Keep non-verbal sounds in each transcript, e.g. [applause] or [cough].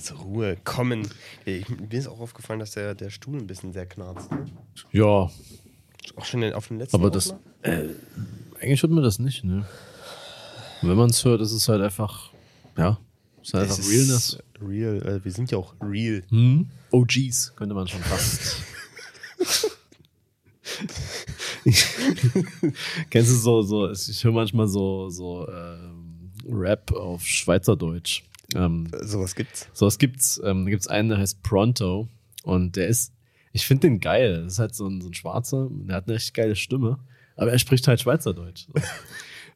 zur Ruhe kommen. Ich, mir ist auch aufgefallen, dass der, der Stuhl ein bisschen sehr knarzt. Ne? Ja, Auch schon auf den letzten aber das. Äh, eigentlich hört man das nicht, ne? Und wenn man es hört, ist es halt einfach. Ja, ist halt Es einfach ist Realness. Real. Äh, wir sind ja auch real. Hm? OGs, könnte man schon fast. [laughs] Kennst du so, so, ich höre manchmal so, so ähm, Rap auf Schweizerdeutsch. Ähm, Sowas gibt's. so, es gibt's, ähm, da gibt's einen, der heißt Pronto und der ist, ich finde den geil. Das ist halt so ein, so ein Schwarzer, der hat eine echt geile Stimme, aber er spricht halt Schweizerdeutsch. So. [laughs]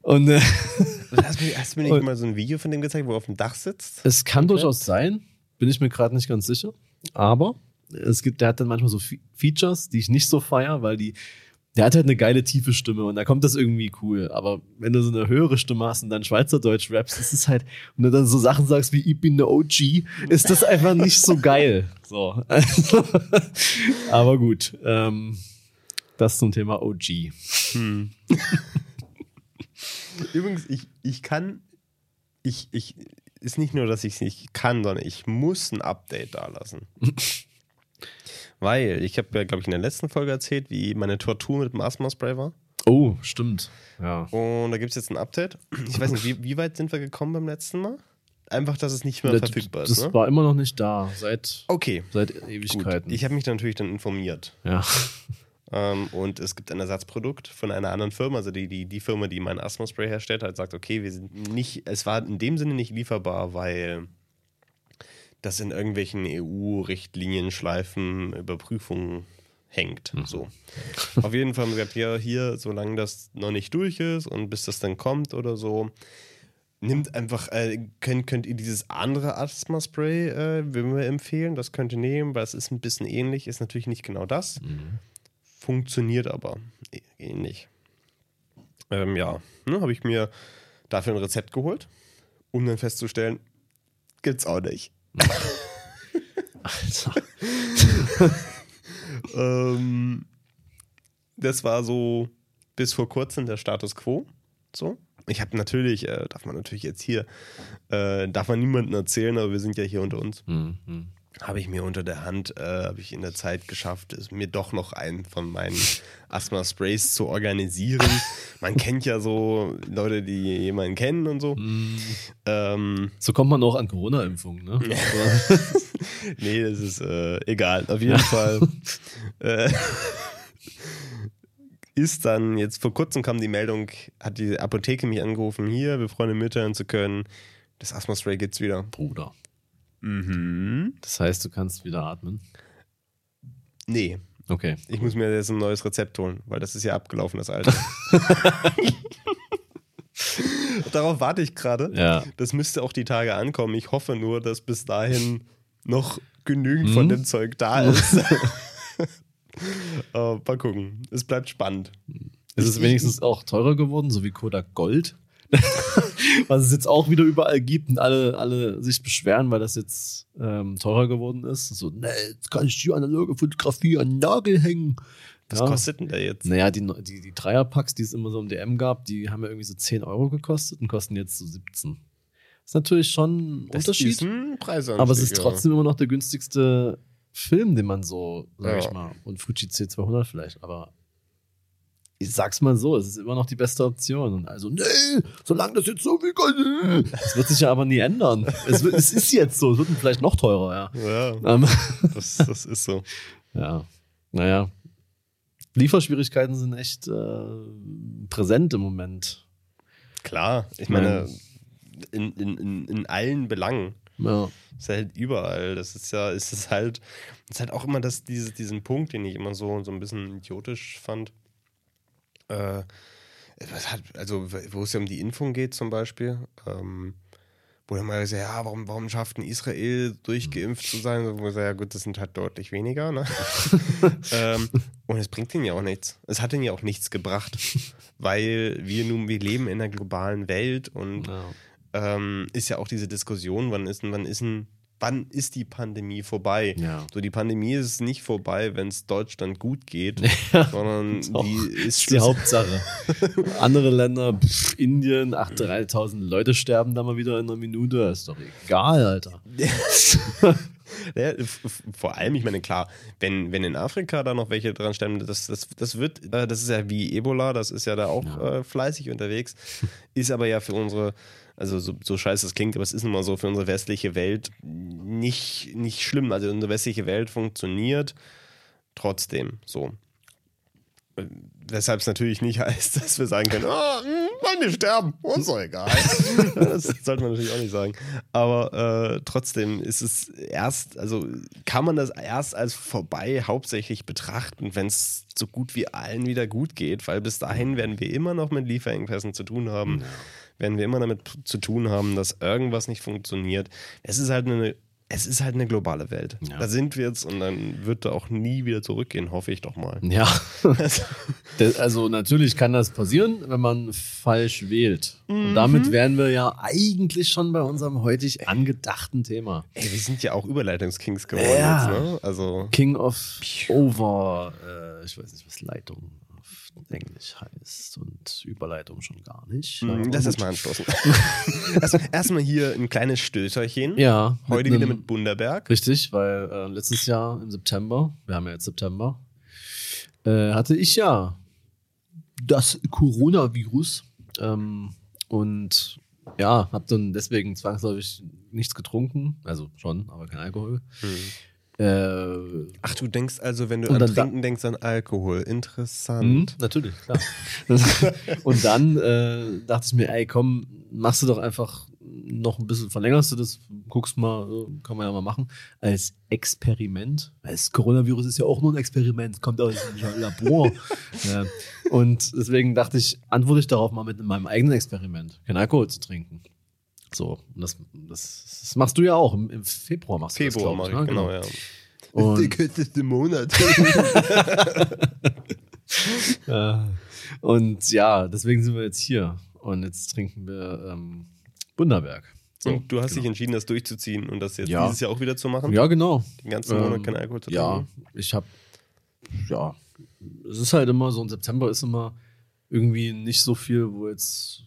Und äh, Hast du mir, hast du mir nicht [laughs] Und- mal so ein Video von dem gezeigt, wo er auf dem Dach sitzt? Es kann Komplett? durchaus sein, bin ich mir gerade nicht ganz sicher. Aber es gibt, der hat dann manchmal so Fe Features, die ich nicht so feier, weil die, der hat halt eine geile tiefe Stimme und da kommt das irgendwie cool. Aber wenn du so eine höhere Stimme hast und dann Schweizerdeutsch rappst, ist es halt, und du dann so Sachen sagst wie ich bin der OG, ist das einfach nicht so geil. So. [laughs] Aber gut, ähm, das zum Thema OG. [laughs] Übrigens, ich, ich kann, ich, ich, ist nicht nur, dass ich es nicht kann, sondern ich muss ein Update da lassen. [laughs] Weil, ich habe ja, glaube ich, in der letzten Folge erzählt, wie meine Tortur mit dem Asthma-Spray war. Oh, stimmt. Ja. Und da gibt es jetzt ein Update. Ich weiß nicht, wie, wie weit sind wir gekommen beim letzten Mal? Einfach, dass es nicht mehr Das, verfügbar das ist. Ne? war immer noch nicht da, seit, Okay, seit gut. Ewigkeiten. Ich habe mich dann natürlich dann informiert. ja. Ähm, und es gibt ein Ersatzprodukt von einer anderen Firma, also die, die, die Firma, die mein Asthma-Spray herstellt, hat sagt, okay, wir sind nicht, es war in dem Sinne nicht lieferbar, weil das in irgendwelchen EU-Richtlinien, Schleifen, Überprüfungen hängt. So. Auf jeden Fall haben wir gesagt, ja, hier, solange das noch nicht durch ist und bis das dann kommt oder so, nimmt einfach, äh, könnt, könnt ihr dieses andere Asthma-Spray, äh, würden wir empfehlen, das könnt ihr nehmen, weil es ist ein bisschen ähnlich, ist natürlich nicht genau das funktioniert aber ähnlich. Ähm, ja, ne, habe ich mir dafür ein Rezept geholt, um dann festzustellen, gibt's auch nicht. [laughs] Alter. [laughs] Ähm, das war so bis vor kurzem der Status quo. So. Ich habe natürlich, äh, darf man natürlich jetzt hier, äh, darf man niemandem erzählen, aber wir sind ja hier unter uns. Hm, hm. Habe ich mir unter der Hand, äh, habe ich in der Zeit geschafft, es mir doch noch einen von meinen [laughs] Asthma-Sprays zu organisieren. Man kennt ja so Leute, die jemanden kennen und so. Ähm, So kommt man auch an Corona-Impfungen, ne? [laughs] nee, das ist äh, egal. Auf jeden Fall [laughs] äh, ist dann jetzt vor kurzem kam die Meldung, hat die Apotheke mich angerufen, hier, wir freuen uns mitteilen zu können, das Asthma-Spray gibt's wieder. Bruder. Mhm. Das heißt, du kannst wieder atmen. Nee, Okay. Ich muss mir jetzt ein neues Rezept holen, weil das ist ja abgelaufen, das alte. [laughs] Darauf warte ich gerade. Ja. Das müsste auch die Tage ankommen. Ich hoffe nur, dass bis dahin noch genügend von Hm? dem Zeug da ist. Aber [laughs] mal gucken. Es bleibt spannend. Ist es wenigstens auch teurer geworden, so wie Kodak Gold? [laughs] Was es jetzt auch wieder überall gibt und alle, alle sich beschweren, weil das jetzt ähm, teurer geworden ist. So, ne, jetzt kann ich die analoge Fotografie an den Nagel hängen. Was Ja. kostet denn der jetzt? Naja, die, die, die Dreierpacks, die es immer so im DM gab, die haben ja irgendwie so 10 Euro gekostet und kosten jetzt so 17. Das ist natürlich schon ein Das Unterschied. aber es ist ja. trotzdem immer noch der günstigste Film, den man so, sag Ja. ich mal, und Fuji C200 vielleicht, aber ich sag's mal so, es ist immer noch die beste Option. Und also, nee, solange das jetzt so viel kostet. Das wird sich ja aber nie ändern. Es, es ist jetzt so, es wird vielleicht noch teurer, ja. Ja, Ähm, das, das ist so. [laughs] ja, naja. Lieferschwierigkeiten sind echt äh, präsent im Moment. Klar, ich meine, in, in, in, in allen Belangen. Ja. ist halt überall. Das ist ja, ist es halt, ist halt auch immer das, dieses, diesen Punkt, den ich immer so, so ein bisschen idiotisch fand. Äh, was hat, also, wo es ja um die Impfung geht zum Beispiel, ähm, wo dann mal gesagt, ja, warum, warum schafft ein Israel durchgeimpft zu sein? Wo man sagt, ja gut, das sind halt deutlich weniger, ne? [laughs] ähm, und es bringt ihnen ja auch nichts. Es hat ihnen ja auch nichts gebracht, weil wir nun, wir leben in einer globalen Welt und Ja. ähm, ist ja auch diese Diskussion, wann ist, wann ist ein wann ist die Pandemie vorbei? Ja. So, die Pandemie ist nicht vorbei, wenn es Deutschland gut geht, [laughs] Ja. sondern [laughs] die ist, ist die Hauptsache. [laughs] Andere Länder, pff, Indien, ach, 3000 Leute sterben da mal wieder in einer Minute. Ist doch egal, Alter. Ja, vor allem, ich meine, klar, wenn, wenn in Afrika da noch welche dran sterben, das, das, das wird, äh, das ist ja wie Ebola, das ist ja da auch. Äh, fleißig unterwegs, ist aber ja für unsere, also so, so scheiße es klingt, aber es ist nun mal so für unsere westliche Welt nicht, nicht schlimm. Also unsere westliche Welt funktioniert trotzdem so. Weshalb es natürlich nicht [laughs] heißt, dass wir sagen können, oh, wollen die sterben, uns doch egal. [laughs] das sollte man natürlich auch nicht sagen. Aber äh, trotzdem ist es erst, also kann man das erst als vorbei hauptsächlich betrachten, wenn es so gut wie allen wieder gut geht, weil bis dahin werden wir immer noch mit Lieferengpässen zu tun haben. Werden wir immer damit zu tun haben, dass irgendwas nicht funktioniert. Es ist halt eine, es ist halt eine globale Welt. Ja. Da sind wir jetzt und dann wird da auch nie wieder zurückgehen, hoffe ich doch mal. Ja. [laughs] Das- Also natürlich kann das passieren, wenn man falsch wählt. Und damit wären wir ja eigentlich schon bei unserem heutig angedachten Thema. Ey, wir sind ja auch Überleitungskings geworden Ja. jetzt, ne? Also. King of Over, äh, ich weiß nicht, was Leitung Englisch heißt und Überleitung schon gar nicht. Mhm, Lass gut. das mal anstoßen. [laughs] also, erstmal hier ein kleines Stößerchen. Ja. Heute wieder einem- mit Bunderberg. Richtig, weil äh, letztes Jahr im September, wir haben ja jetzt September, äh, hatte ich ja das Coronavirus ähm, und ja, habe dann deswegen zwangsläufig nichts getrunken, also schon, aber kein Alkohol. Äh, Ach, du denkst also, wenn du an Trinken denkst, an Alkohol. Mhm, Interessant. natürlich, klar. [laughs] und dann äh, dachte ich mir, ey, komm, machst du doch einfach noch ein bisschen, verlängerst du das, guckst mal, äh, kann man ja mal machen, als Experiment. Weil Das Coronavirus ist ja auch nur ein Experiment, kommt aus dem Labor. [laughs] ja. Und deswegen dachte ich, antworte ich darauf mal mit meinem eigenen Experiment, kein Alkohol zu trinken. So, und das, das, das machst du ja auch. Im, Februar machst du Februar das, mache glaub ich, ne? genau, ja. Und- [laughs] Der kürzeste Monat. [laughs] Und ja, deswegen sind wir jetzt hier. Und jetzt trinken wir ähm, Bunderberg. So, und du hast dich genau. entschieden, das durchzuziehen und das jetzt Ja. dieses Jahr auch wieder zu machen? Ja, genau. Den ganzen Monat Ähm, kein Alkohol zu Ja, trinken? ich habe, ja, es ist halt immer so, im September ist immer irgendwie nicht so viel, wo jetzt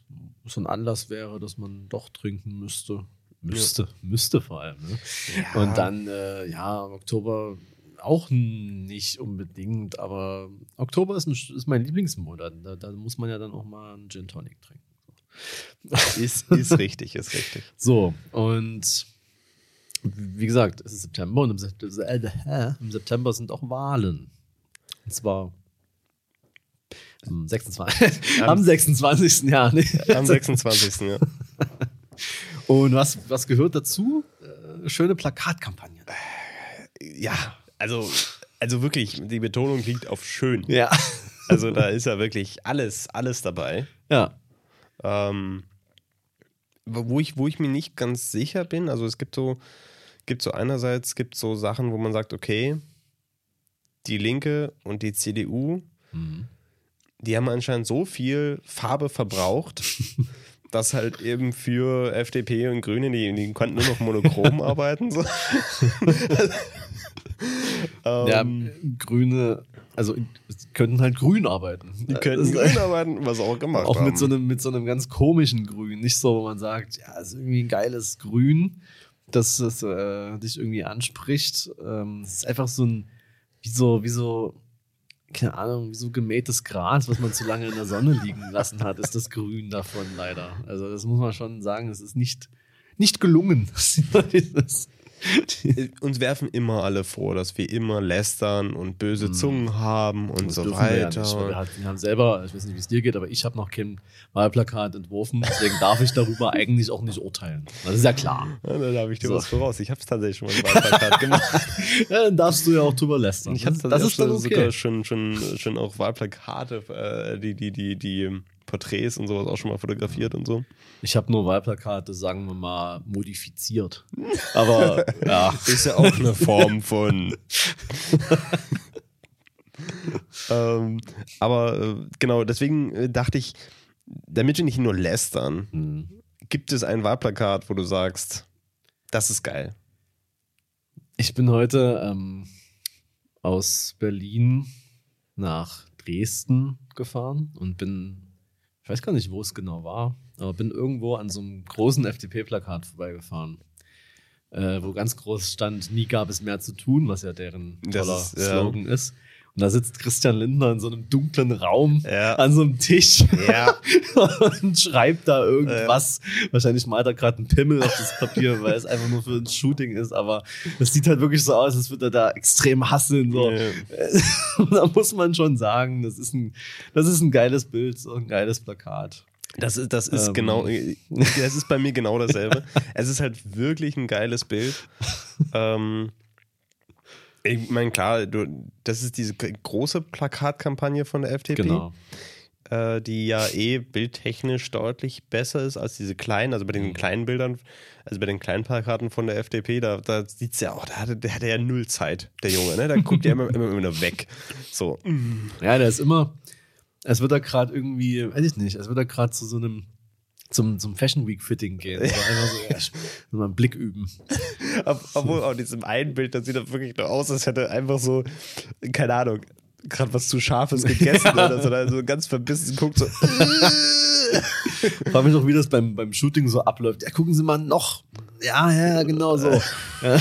so ein Anlass wäre, dass man doch trinken müsste. Müsste, müsste vor allem. Ne? Ja. Und dann, äh, ja, im Oktober auch nicht unbedingt, aber Oktober ist, ein, ist mein Lieblingsmonat. Da, da muss man ja dann auch mal einen Gin Tonic trinken. [laughs] Ist, ist richtig, ist richtig. So, und wie gesagt, es ist September und im September, äh, im September sind auch Wahlen. Und zwar am 26. am 26. Jahr. Nee. Am 26. Ja. Und was, was gehört dazu? Äh, schöne Plakatkampagnen. ja, also, also wirklich, die Betonung liegt auf schön. Ja. Also da ist ja wirklich alles, alles dabei. Ja. Ähm, wo, ich, wo ich mir nicht ganz sicher bin, also es gibt so, gibt so einerseits gibt so Sachen, wo man sagt, okay, die Linke und die CDU, die haben anscheinend so viel Farbe verbraucht, [laughs] dass halt eben für FDP und Grüne, die, die konnten nur noch monochrom [laughs] arbeiten. So. [laughs] ja, ähm, Grüne, also könnten halt grün arbeiten. die könnten Das grün arbeiten, was auch gemacht Auch haben. mit so, einem, mit so einem ganz komischen Grün. Nicht so, wo man sagt, ja, ist irgendwie ein geiles Grün, dass es äh, dich irgendwie anspricht. Ähm, es ist einfach so ein, wie so, wie so, keine Ahnung, so gemähtes Gras, was man zu lange in der Sonne liegen lassen hat, ist das Grün davon leider. Also das muss man schon sagen, es ist nicht, nicht gelungen. [laughs] [laughs] uns werfen immer alle vor, dass wir immer lästern und böse Zungen haben und. Das so dürfen wir ja weiter. nicht, wir, halt, wir haben selber, ich weiß nicht, wie es dir geht, aber ich habe noch kein Wahlplakat entworfen, deswegen darf ich darüber eigentlich auch nicht urteilen. Das ist ja klar. ja, da habe ich dir So. was voraus. Ich habe es tatsächlich schon mal im Wahlplakat [laughs] gemacht. Ja, dann darfst du ja auch drüber lästern. Ich habe das ist sogar okay. schon, schon, schon auch Wahlplakate, äh, die, die, die, die Porträts und sowas auch schon mal fotografiert und so. Ich habe nur Wahlplakate, sagen wir mal, modifiziert. [laughs] Aber ja, Ist ja auch eine Form von. [laughs] ähm, aber äh, genau, deswegen äh, dachte ich, damit wir nicht nur lästern, hm, gibt es ein Wahlplakat, wo du sagst, das ist geil. Ich bin heute ähm, aus Berlin nach Dresden gefahren und bin, ich weiß gar nicht, wo es genau war, aber bin irgendwo an so einem großen FDP-Plakat vorbeigefahren, äh, wo ganz groß stand, nie gab es mehr zu tun, was ja deren toller ist, ja. Slogan ist. Und da sitzt Christian Lindner in so einem dunklen Raum Ja. an so einem Tisch Ja. [laughs] und schreibt da irgendwas. Wahrscheinlich malt er gerade einen Pimmel auf das Papier, weil es einfach nur für ein Shooting ist, aber das sieht halt wirklich so aus, als würde er da extrem hasseln. So. Ja. [laughs] da muss man schon sagen, das ist ein, das ist ein geiles Bild, so ein geiles Plakat. Das ist, das ist Ähm. genau, das ist bei mir genau dasselbe. [laughs] es ist halt wirklich ein geiles Bild. ähm, ich meine, klar, du, das ist diese große Plakatkampagne von der FDP, Genau. äh, die ja eh bildtechnisch deutlich besser ist als diese kleinen, also bei Mhm. den kleinen Bildern, also bei den kleinen Plakaten von der FDP, da, da sieht es ja auch, da hatte, der hatte ja null Zeit, der Junge, ne? Da guckt ja immer, immer, immer nur weg. So. Ja, der ist immer, es wird da gerade irgendwie, weiß ich nicht, es wird da gerade zu so einem, zum, zum Fashion Week Fitting gehen. Oder einfach so, ja, so mal einen Blick üben. Ob- Obwohl auf diesem einen Bild, das sieht doch wirklich nur aus, als hätte er einfach so, keine Ahnung, gerade was zu Scharfes gegessen [laughs] oder so, oder so ganz verbissen guckt so. Frag mich doch, wie das beim, beim Shooting so abläuft. Ja, gucken Sie mal noch. Ja, ja, genau so. [laughs] Ja.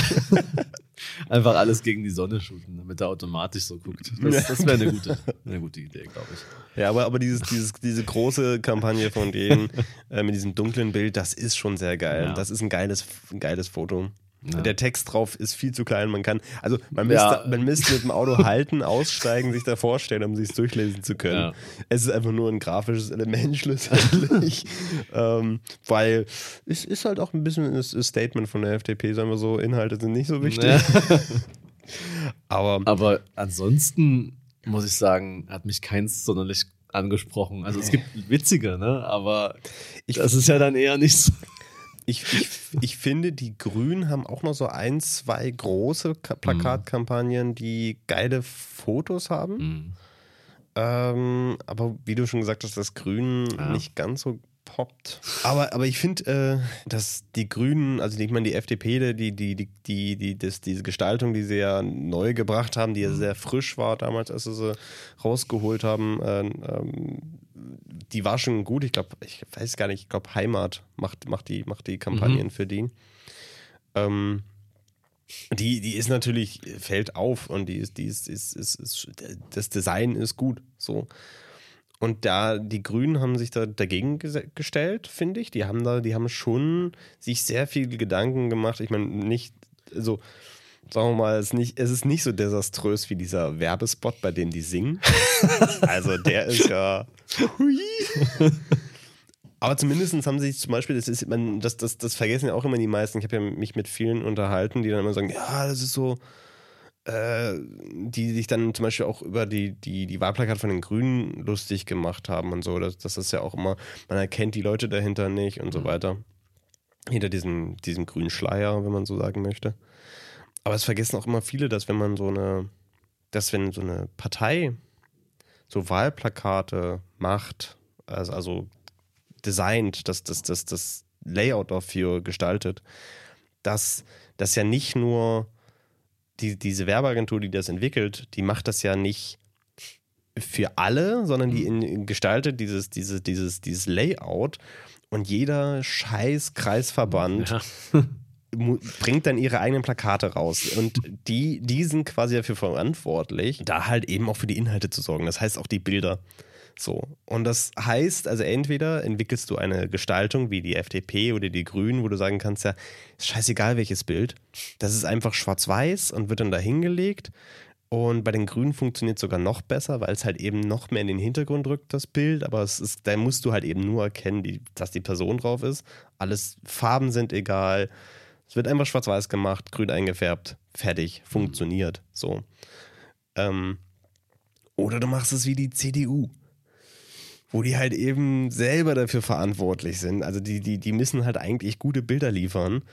Einfach alles gegen die Sonne shooten, damit er automatisch so guckt. Das, das wäre eine gute, eine gute Idee, glaube ich. Ja, aber, aber dieses, dieses, diese große Kampagne von denen äh, mit diesem dunklen Bild, das ist schon sehr geil. Ja. Das ist ein geiles, ein geiles Foto. Ja. Der Text drauf ist viel zu klein. Man kann, also man müsste, Ja. man müsste mit dem Auto halten, aussteigen, sich da vorstellen, um sich durchlesen zu können. Ja. Es ist einfach nur ein grafisches Element [laughs] schlussendlich. ähm, weil es ist halt auch ein bisschen das Statement von der FDP, sagen wir so, Inhalte sind nicht so wichtig. [laughs] Aber Aber ansonsten muss ich sagen, hat mich keins sonderlich angesprochen. Also es gibt witzige, ne? Aber Ich- das ist ja dann eher nicht so. Ich, ich, ich finde, die Grünen haben auch noch so ein, zwei große Ka Plakatkampagnen, die geile Fotos haben. Ähm, aber wie du schon gesagt hast, das Grün Ja. nicht ganz so poppt. Aber, aber ich finde, äh, dass die Grünen, also ich meine, die FDP, die, die, die, die, die, das, diese Gestaltung, die sie ja neu gebracht haben, die ja sehr frisch war damals, als sie sie rausgeholt haben, äh, ähm, die war schon gut. Ich glaube, ich weiß gar nicht, ich glaube, Heimat macht, macht, die, macht die Kampagnen für die. Ähm, die, die ist natürlich, fällt auf und die ist, die ist, ist, ist, ist, das Design ist gut. So. Und da, die Grünen haben sich da dagegen gestellt, finde ich. Die haben da, die haben schon sich sehr viel Gedanken gemacht. Ich meine, nicht, also, sagen wir mal, es ist nicht, es ist nicht so desaströs wie dieser Werbespot, bei dem die singen. [laughs] also der ist ja. Hui. Aber zumindest haben sie sich zum Beispiel, das ist, man, das, das, das vergessen ja auch immer die meisten. Ich habe ja mich mit vielen unterhalten, die dann immer sagen, ja, das ist so, äh, die sich dann zum Beispiel auch über die, die, die Wahlplakate von den Grünen lustig gemacht haben und so. Das, das ist ja auch immer, man erkennt die Leute dahinter nicht und so weiter. Hinter diesem, diesem grünen Schleier, wenn man so sagen möchte. Aber es vergessen auch immer viele, dass wenn man so eine, dass wenn so eine Partei so Wahlplakate macht, also, also designt, das, das, das, das Layout dafür gestaltet, dass das ja nicht nur die, diese Werbeagentur, die das entwickelt, die macht das ja nicht für alle, sondern die in, gestaltet dieses, dieses, dieses, dieses Layout und jeder scheiß Kreisverband Ja. [laughs] bringt dann ihre eigenen Plakate raus. Und die, die sind quasi dafür verantwortlich, da halt eben auch für die Inhalte zu sorgen. Das heißt auch die Bilder. So. Und das heißt, also entweder entwickelst du eine Gestaltung wie die FDP oder die Grünen, wo du sagen kannst, ja, ist scheißegal welches Bild. Das ist einfach schwarz-weiß und wird dann da hingelegt. Und bei den Grünen funktioniert es sogar noch besser, weil es halt eben noch mehr in den Hintergrund rückt, das Bild. Aber es ist, da musst du halt eben nur erkennen, die, dass die Person drauf ist. Alles Farben sind egal. Es wird einfach schwarz-weiß gemacht, grün eingefärbt, fertig, funktioniert. So. Ähm, oder du machst es wie die CDU, wo die halt eben selber dafür verantwortlich sind. Also die, die, die müssen halt eigentlich gute Bilder liefern.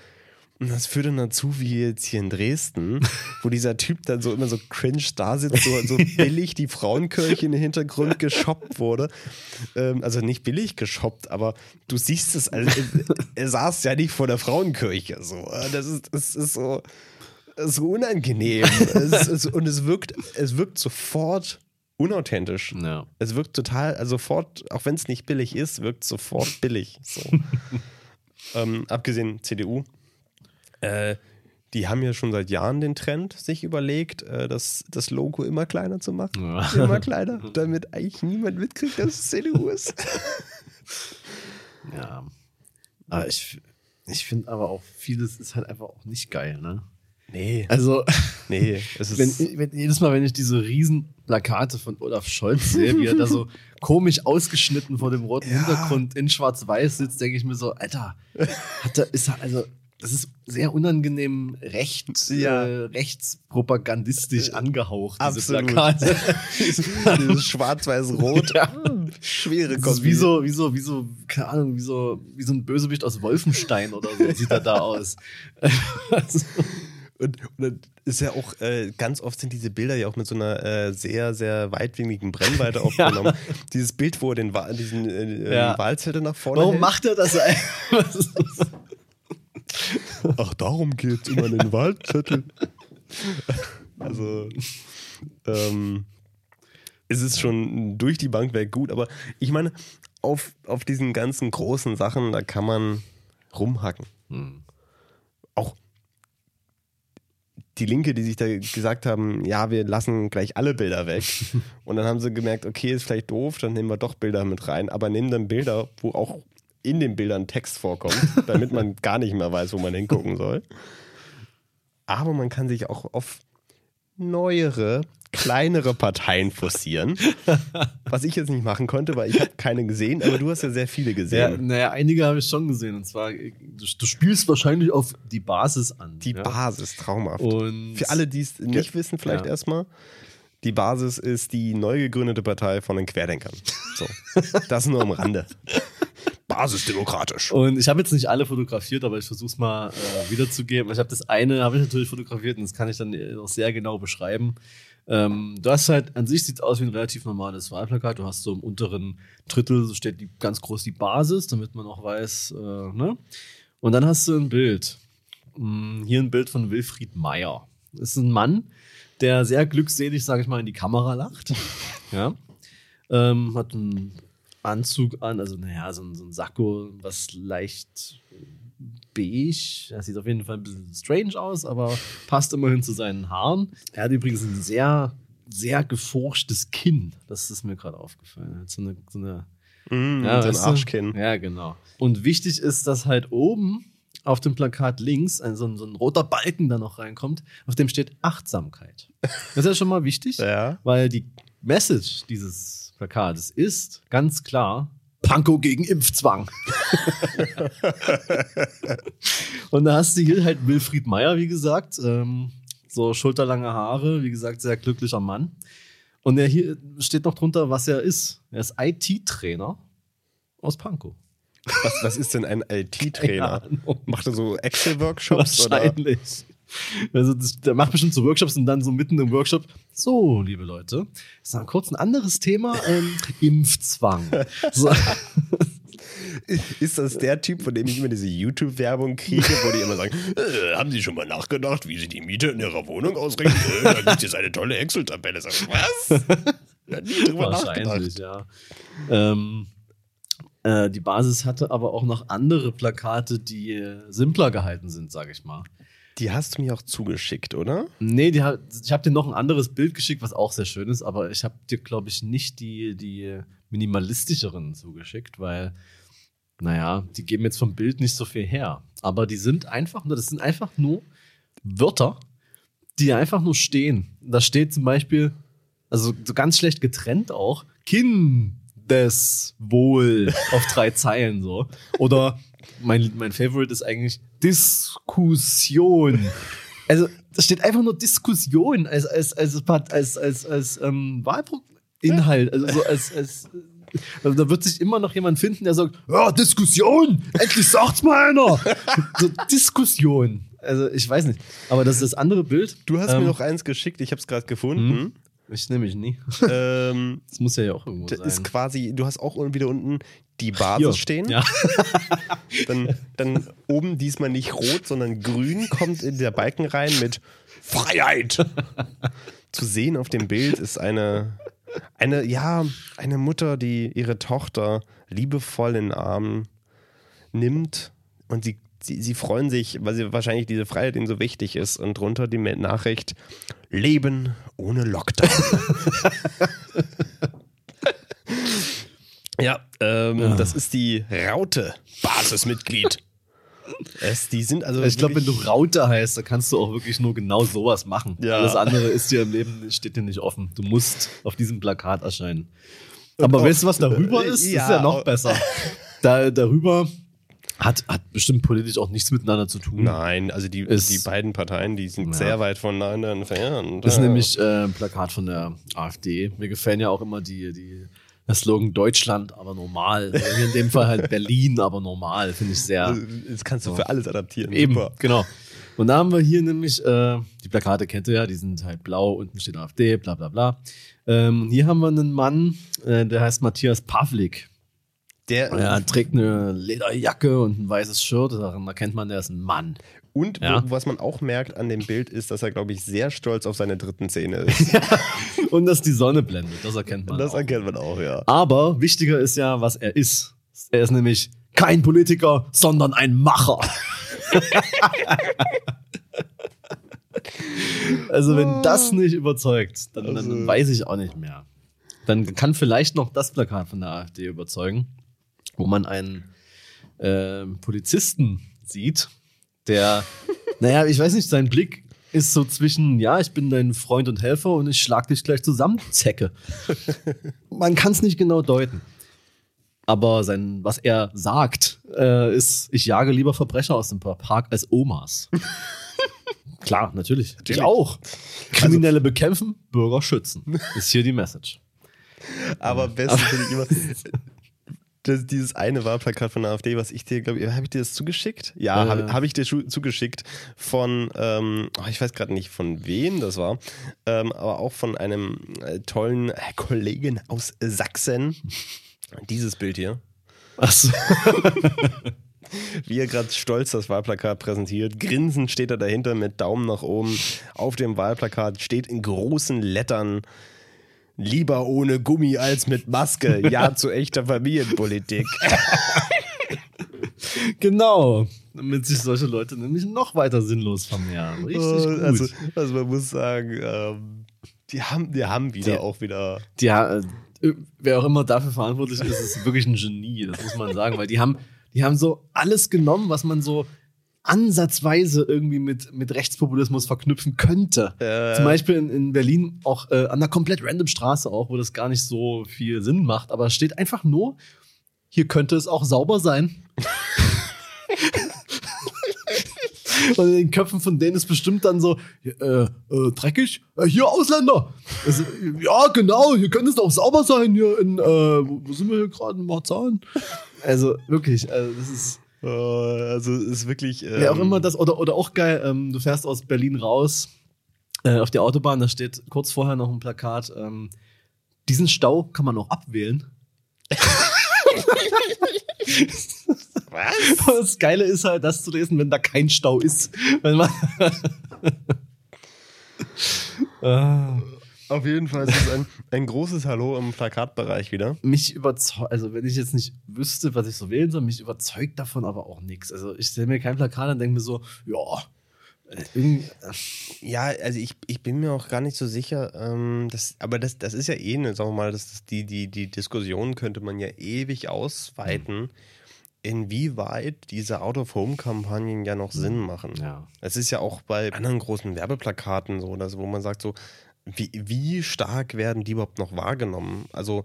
Und das führt dann dazu, wie jetzt hier in Dresden, wo dieser Typ dann so immer so cringe da sitzt, so, so [laughs] billig die Frauenkirche in den Hintergrund geshoppt wurde. Ähm, also nicht billig geshoppt, aber du siehst es, also, er saß ja nicht vor der Frauenkirche. So. Das, ist, das ist so. so unangenehm. es, es, und es wirkt, es wirkt sofort unauthentisch. Ja. Es wirkt total, also sofort, auch wenn es nicht billig ist, wirkt sofort billig. So. [laughs] ähm, abgesehen CDU. Äh, die haben ja schon seit Jahren den Trend sich überlegt, äh, das, das Logo immer kleiner zu machen. Ja. Immer kleiner, [laughs] damit eigentlich niemand mitkriegt, dass es CDU ist. Ja. Aber ich, ich finde aber auch, vieles ist halt einfach auch nicht geil, ne? Nee, Also, [laughs] nee. Es ist, wenn, wenn, jedes Mal, wenn ich diese riesen Plakate von Olaf Scholz sehe, wie er da so komisch ausgeschnitten vor dem roten Ja. Hintergrund in schwarz-weiß sitzt, denke ich mir so, Alter, hat er, ist er, also, das ist sehr unangenehm rechts, Ja. äh, rechtspropagandistisch angehaucht, diese Absolut. Plakate. [laughs] dieses schwarz-weiß-rot. [laughs] Ja. Schwere Das ist wie so, wie so, wie so, keine Ahnung, wie so, wie so ein Bösewicht aus Wolfenstein oder so sieht er da aus. Also, [laughs] Und, und dann ist ja auch, äh, ganz oft sind diese Bilder ja auch mit so einer äh, sehr, sehr weitwinkligen Brennweite aufgenommen. Dieses Bild, wo er den Wa diesen äh, Ja. Wahlzettel nach vorne Warum hält. macht er das eigentlich? Ach, darum geht's immer an den Wahlzettel. also, ähm, es ist schon durch die Bank weg gut, aber ich meine, auf, auf diesen ganzen großen Sachen, da kann man rumhacken. Auch die Linke, die sich da gesagt haben, ja, wir lassen gleich alle Bilder weg. [laughs] Und dann haben sie gemerkt, okay, ist vielleicht doof, dann nehmen wir doch Bilder mit rein, aber nehmen dann Bilder, wo auch in den Bildern Text vorkommt, damit man [laughs] gar nicht mehr weiß, wo man hingucken soll. Aber man kann sich auch auf neuere, kleinere Parteien forcieren. Was ich jetzt nicht machen konnte, weil ich habe keine gesehen, aber du hast ja sehr viele Ja, gesehen. naja, einige habe ich schon gesehen. Und zwar, du, du spielst wahrscheinlich auf die Basis an. Die ja? Basis, traumhaft. Und Für alle, die es nicht Ja. wissen, vielleicht Ja. erstmal. Die Basis ist die neu gegründete Partei von den Querdenkern. So. [laughs] Das nur am Rande. Basisdemokratisch. Und ich habe jetzt nicht alle fotografiert, aber ich versuche es mal äh, wiederzugeben. Ich habe das eine, habe ich natürlich fotografiert und das kann ich dann äh, auch sehr genau beschreiben. Ähm, du hast halt, an sich sieht es aus wie ein relativ normales Wahlplakat. Du hast so im unteren Drittel, so steht die, ganz groß die Basis, damit man auch weiß, äh, ne? Und dann hast du ein Bild. Hm, Hier ein Bild von Wilfried Meyer. Das ist ein Mann, der sehr glückselig, sage ich mal, in die Kamera lacht. [laughs] ja. Ähm, hat einen Anzug an, also naja, so ein, so ein Sakko, was leicht beige. Das sieht auf jeden Fall ein bisschen strange aus, aber passt immerhin zu seinen Haaren. Er hat übrigens ein sehr, sehr geforschtes Kinn. Das ist mir gerade aufgefallen. So eine, so eine Mm, ja, so? Arschkinn. Ja, genau. Und wichtig ist, dass halt oben auf dem Plakat links ein, so, ein, so ein roter Balken da noch reinkommt, auf dem steht Achtsamkeit. Das ist ja schon mal wichtig, [laughs] Ja. weil die Message dieses Plakates ist ganz klar Panko gegen Impfzwang. [laughs] [laughs] Und da hast du hier halt Wilfried Meyer, wie gesagt, ähm, so schulterlange Haare, wie gesagt, sehr glücklicher Mann. Und er hier steht noch drunter, was er ist. Er ist IT-Trainer aus Pankow. Was, was ist denn ein IT-Trainer? [laughs] Macht er so Excel-Workshops? oder? Wahrscheinlich. Also der macht bestimmt so Workshops und dann so mitten im Workshop, so, liebe Leute, ist noch kurz ein anderes Thema, ähm, Impfzwang. So, [laughs] Ist das der Typ, von dem ich immer diese YouTube-Werbung kriege, wo die immer sagen, äh, haben Sie schon mal nachgedacht, wie Sie die Miete in Ihrer Wohnung ausrechnen? Äh, da gibt es eine tolle Excel-Tabelle. Was? Ja, nie drüber wahrscheinlich, nachgedacht. ja. Ähm, äh, die Basis hatte aber auch noch andere Plakate, die äh, simpler gehalten sind, sage ich mal. Die hast du mir auch zugeschickt, oder? Nee, die ich habe dir noch ein anderes Bild geschickt, was auch sehr schön ist, aber ich habe dir, glaube ich, nicht die, die minimalistischeren zugeschickt, weil, naja, die geben jetzt vom Bild nicht so viel her. Aber die sind einfach nur, das sind einfach nur Wörter, die einfach nur stehen. Da steht zum Beispiel, also so ganz schlecht getrennt auch, Kindeswohl auf drei Zeilen so. Oder mein, mein Favorite ist eigentlich Diskussion. Also, da steht einfach nur Diskussion als, als, als, als, als, als, ähm, Wahlpro-Inhalt. Also, so als, als, also, da wird sich immer noch jemand finden, der sagt: Ja, Diskussion! Endlich sagt's mal einer! so, Diskussion. Also, ich weiß nicht. Aber das ist das andere Bild. Du hast Ähm, mir noch eins geschickt, ich habe es gerade gefunden. Ich nehme mich nie. ähm, [laughs] Das muss ja auch irgendwo sein. ist quasi, du hast auch wieder unten die Basis Hier. stehen. Ja. [laughs] Dann, dann oben diesmal nicht rot, sondern grün kommt in der Balken rein mit Freiheit. Zu sehen auf dem Bild ist eine, eine, ja, eine Mutter, die ihre Tochter liebevoll in den Arm nimmt und sie, sie, sie freuen sich, weil sie wahrscheinlich diese Freiheit ihnen so wichtig ist und drunter die Nachricht Leben ohne Lockdown. [laughs] ja, ähm, Ja. das ist die Raute, Basismitglied. Es, die sind also Ich glaube, wenn du Raute heißt, dann kannst du auch wirklich nur genau sowas machen. Ja. Alles andere ist dir im Leben, steht dir nicht offen. Du musst auf diesem Plakat erscheinen. Aber weißt du, was darüber äh, ist? Das ja, ist ja noch auch- besser. [laughs] Da, darüber hat, hat bestimmt politisch auch nichts miteinander zu tun. Nein, also die, Ist- die beiden Parteien, die sind Ja. sehr weit voneinander entfernt. Das ist nämlich äh, ein Plakat von der AfD. Mir gefallen ja auch immer die, die, der Slogan Deutschland, aber normal. Also hier in dem Fall halt Berlin, aber normal. Finde ich sehr. Also, Das kannst du für alles adaptieren. Eben, Super. genau. Und da haben wir hier nämlich, äh, die Plakate kennt ihr ja, die sind halt blau, unten steht AfD, bla bla bla. Ähm, hier haben wir einen Mann, äh, der heißt Matthias Pavlik. Der, Er trägt eine Lederjacke und ein weißes Shirt, daran erkennt man, der ist ein Mann. Und Ja. wo, was man auch merkt an dem Bild ist, dass er, glaube ich, sehr stolz auf seine dritten Zähne ist. [laughs] Und dass die Sonne blendet, das erkennt man. das auch. erkennt man auch, ja. Aber wichtiger ist ja, was er ist. Er ist nämlich kein Politiker, sondern ein Macher. [laughs] also wenn das nicht überzeugt, dann, dann Also- weiß ich auch nicht mehr. Dann kann vielleicht noch das Plakat von der AfD überzeugen, wo man einen ähm, Polizisten sieht, der, [laughs] naja, ich weiß nicht, sein Blick ist so zwischen, ja, ich bin dein Freund und Helfer und ich schlag dich gleich zusammen, Zecke. [laughs] Man kann es nicht genau deuten. Aber sein, was er sagt, äh, ist, ich jage lieber Verbrecher aus dem Park als Omas. [laughs] Klar, natürlich. Ich auch. Kriminelle bekämpfen, Bürger schützen. Ist hier die Message. Aber am besten finde ich immer. Das, dieses eine Wahlplakat von der AfD, was ich dir, glaube ich, habe ich dir das zugeschickt? Ja, Äh. habe hab ich dir zugeschickt von, ähm, oh, ich weiß gerade nicht von wem das war, ähm, aber auch von einem äh, tollen äh, Kollegen aus Sachsen. Dieses Bild hier. Achso. [laughs] wie er gerade stolz das Wahlplakat präsentiert. Grinsend steht er dahinter mit Daumen nach oben. Auf dem Wahlplakat steht in großen Lettern Lieber ohne Gummi als mit Maske. Ja [laughs] zu echter Familienpolitik. [laughs] Genau. Damit sich solche Leute nämlich noch weiter sinnlos vermehren. Richtig gut. Also, also man muss sagen, ähm, die, haben, die haben wieder Die- auch wieder. ja, äh, wer auch immer dafür verantwortlich ist, ist wirklich ein Genie, das muss man sagen, weil die haben, die haben so alles genommen, was man so ansatzweise irgendwie mit, mit Rechtspopulismus verknüpfen könnte. Äh. Zum Beispiel in, in Berlin auch äh, an einer komplett random Straße auch, wo das gar nicht so viel Sinn macht, aber es steht einfach nur, hier könnte es auch sauber sein. [laughs] Und in den Köpfen von denen ist bestimmt dann so, äh, äh, dreckig? Äh, hier Ausländer. Also, ja, genau, hier könnte es auch sauber sein, hier in, äh, wo, wo sind wir hier gerade, in Marzahn? Also wirklich, also das ist, Äh, also ist wirklich. Ähm, wer auch immer das, oder, oder auch geil, ähm, du fährst aus Berlin raus äh, auf die Autobahn, da steht kurz vorher noch ein Plakat, ähm, diesen Stau kann man auch abwählen. Was? Das Geile ist halt, das zu lesen, wenn da kein Stau ist. Wenn man [laughs] Ah. Auf jeden Fall ist es ein, ein großes Hallo im Plakatbereich wieder. mich überzeugt, also wenn ich jetzt nicht wüsste, was ich so wählen soll, mich überzeugt davon aber auch nichts. Also ich stelle mir kein Plakat und denke mir so, ja, äh, irgendwie- Ja, also ich, ich bin mir auch gar nicht so sicher, ähm, das, aber das, das ist ja eh, ne, sagen wir mal, das, das, die, die, die Diskussion könnte man ja ewig ausweiten, inwieweit diese Out-of-Home-Kampagnen ja noch Sinn machen. ja. Es ist ja auch bei anderen großen Werbeplakaten so, dass, wo man sagt so, wie, wie stark werden die überhaupt noch wahrgenommen? Also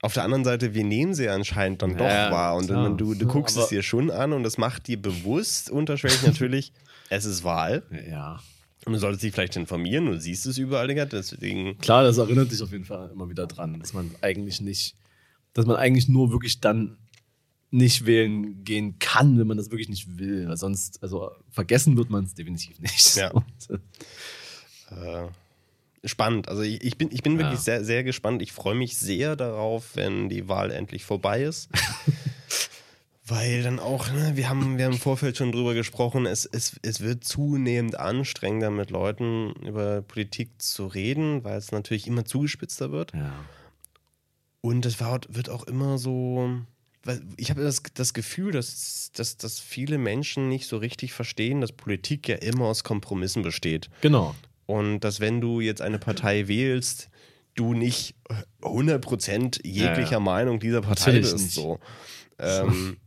auf der anderen Seite, wir nehmen sie anscheinend dann doch Ja, wahr und klar. du, du guckst es dir schon an und das macht dir bewusst unterschwellig natürlich, [laughs] es ist Wahl. Ja. Und du solltest dich vielleicht informieren, du siehst es überall, Digga, deswegen. Klar, das erinnert dich auf jeden Fall immer wieder dran, dass man eigentlich nicht, dass man eigentlich nur wirklich dann nicht wählen gehen kann, wenn man das wirklich nicht will. Weil sonst, also vergessen wird man es definitiv nicht. Ja. [laughs] Und, Äh, spannend. Also ich, ich bin, ich bin Ja. wirklich sehr, sehr gespannt. Ich freue mich sehr darauf, wenn die Wahl endlich vorbei ist. [laughs] Weil dann auch, ne, wir haben, wir haben im Vorfeld schon drüber gesprochen, es, es, es wird zunehmend anstrengender, mit Leuten über Politik zu reden, weil es natürlich immer zugespitzter wird. Ja. Und es wird auch immer so. weil Ich habe das, das Gefühl, dass, dass, dass viele Menschen nicht so richtig verstehen, dass Politik ja immer aus Kompromissen besteht. Genau. Und dass, wenn du jetzt eine Partei wählst, du nicht 100% jeglicher Ja, ja. Meinung dieser Partei Natürlich bist. nicht. So. Ähm,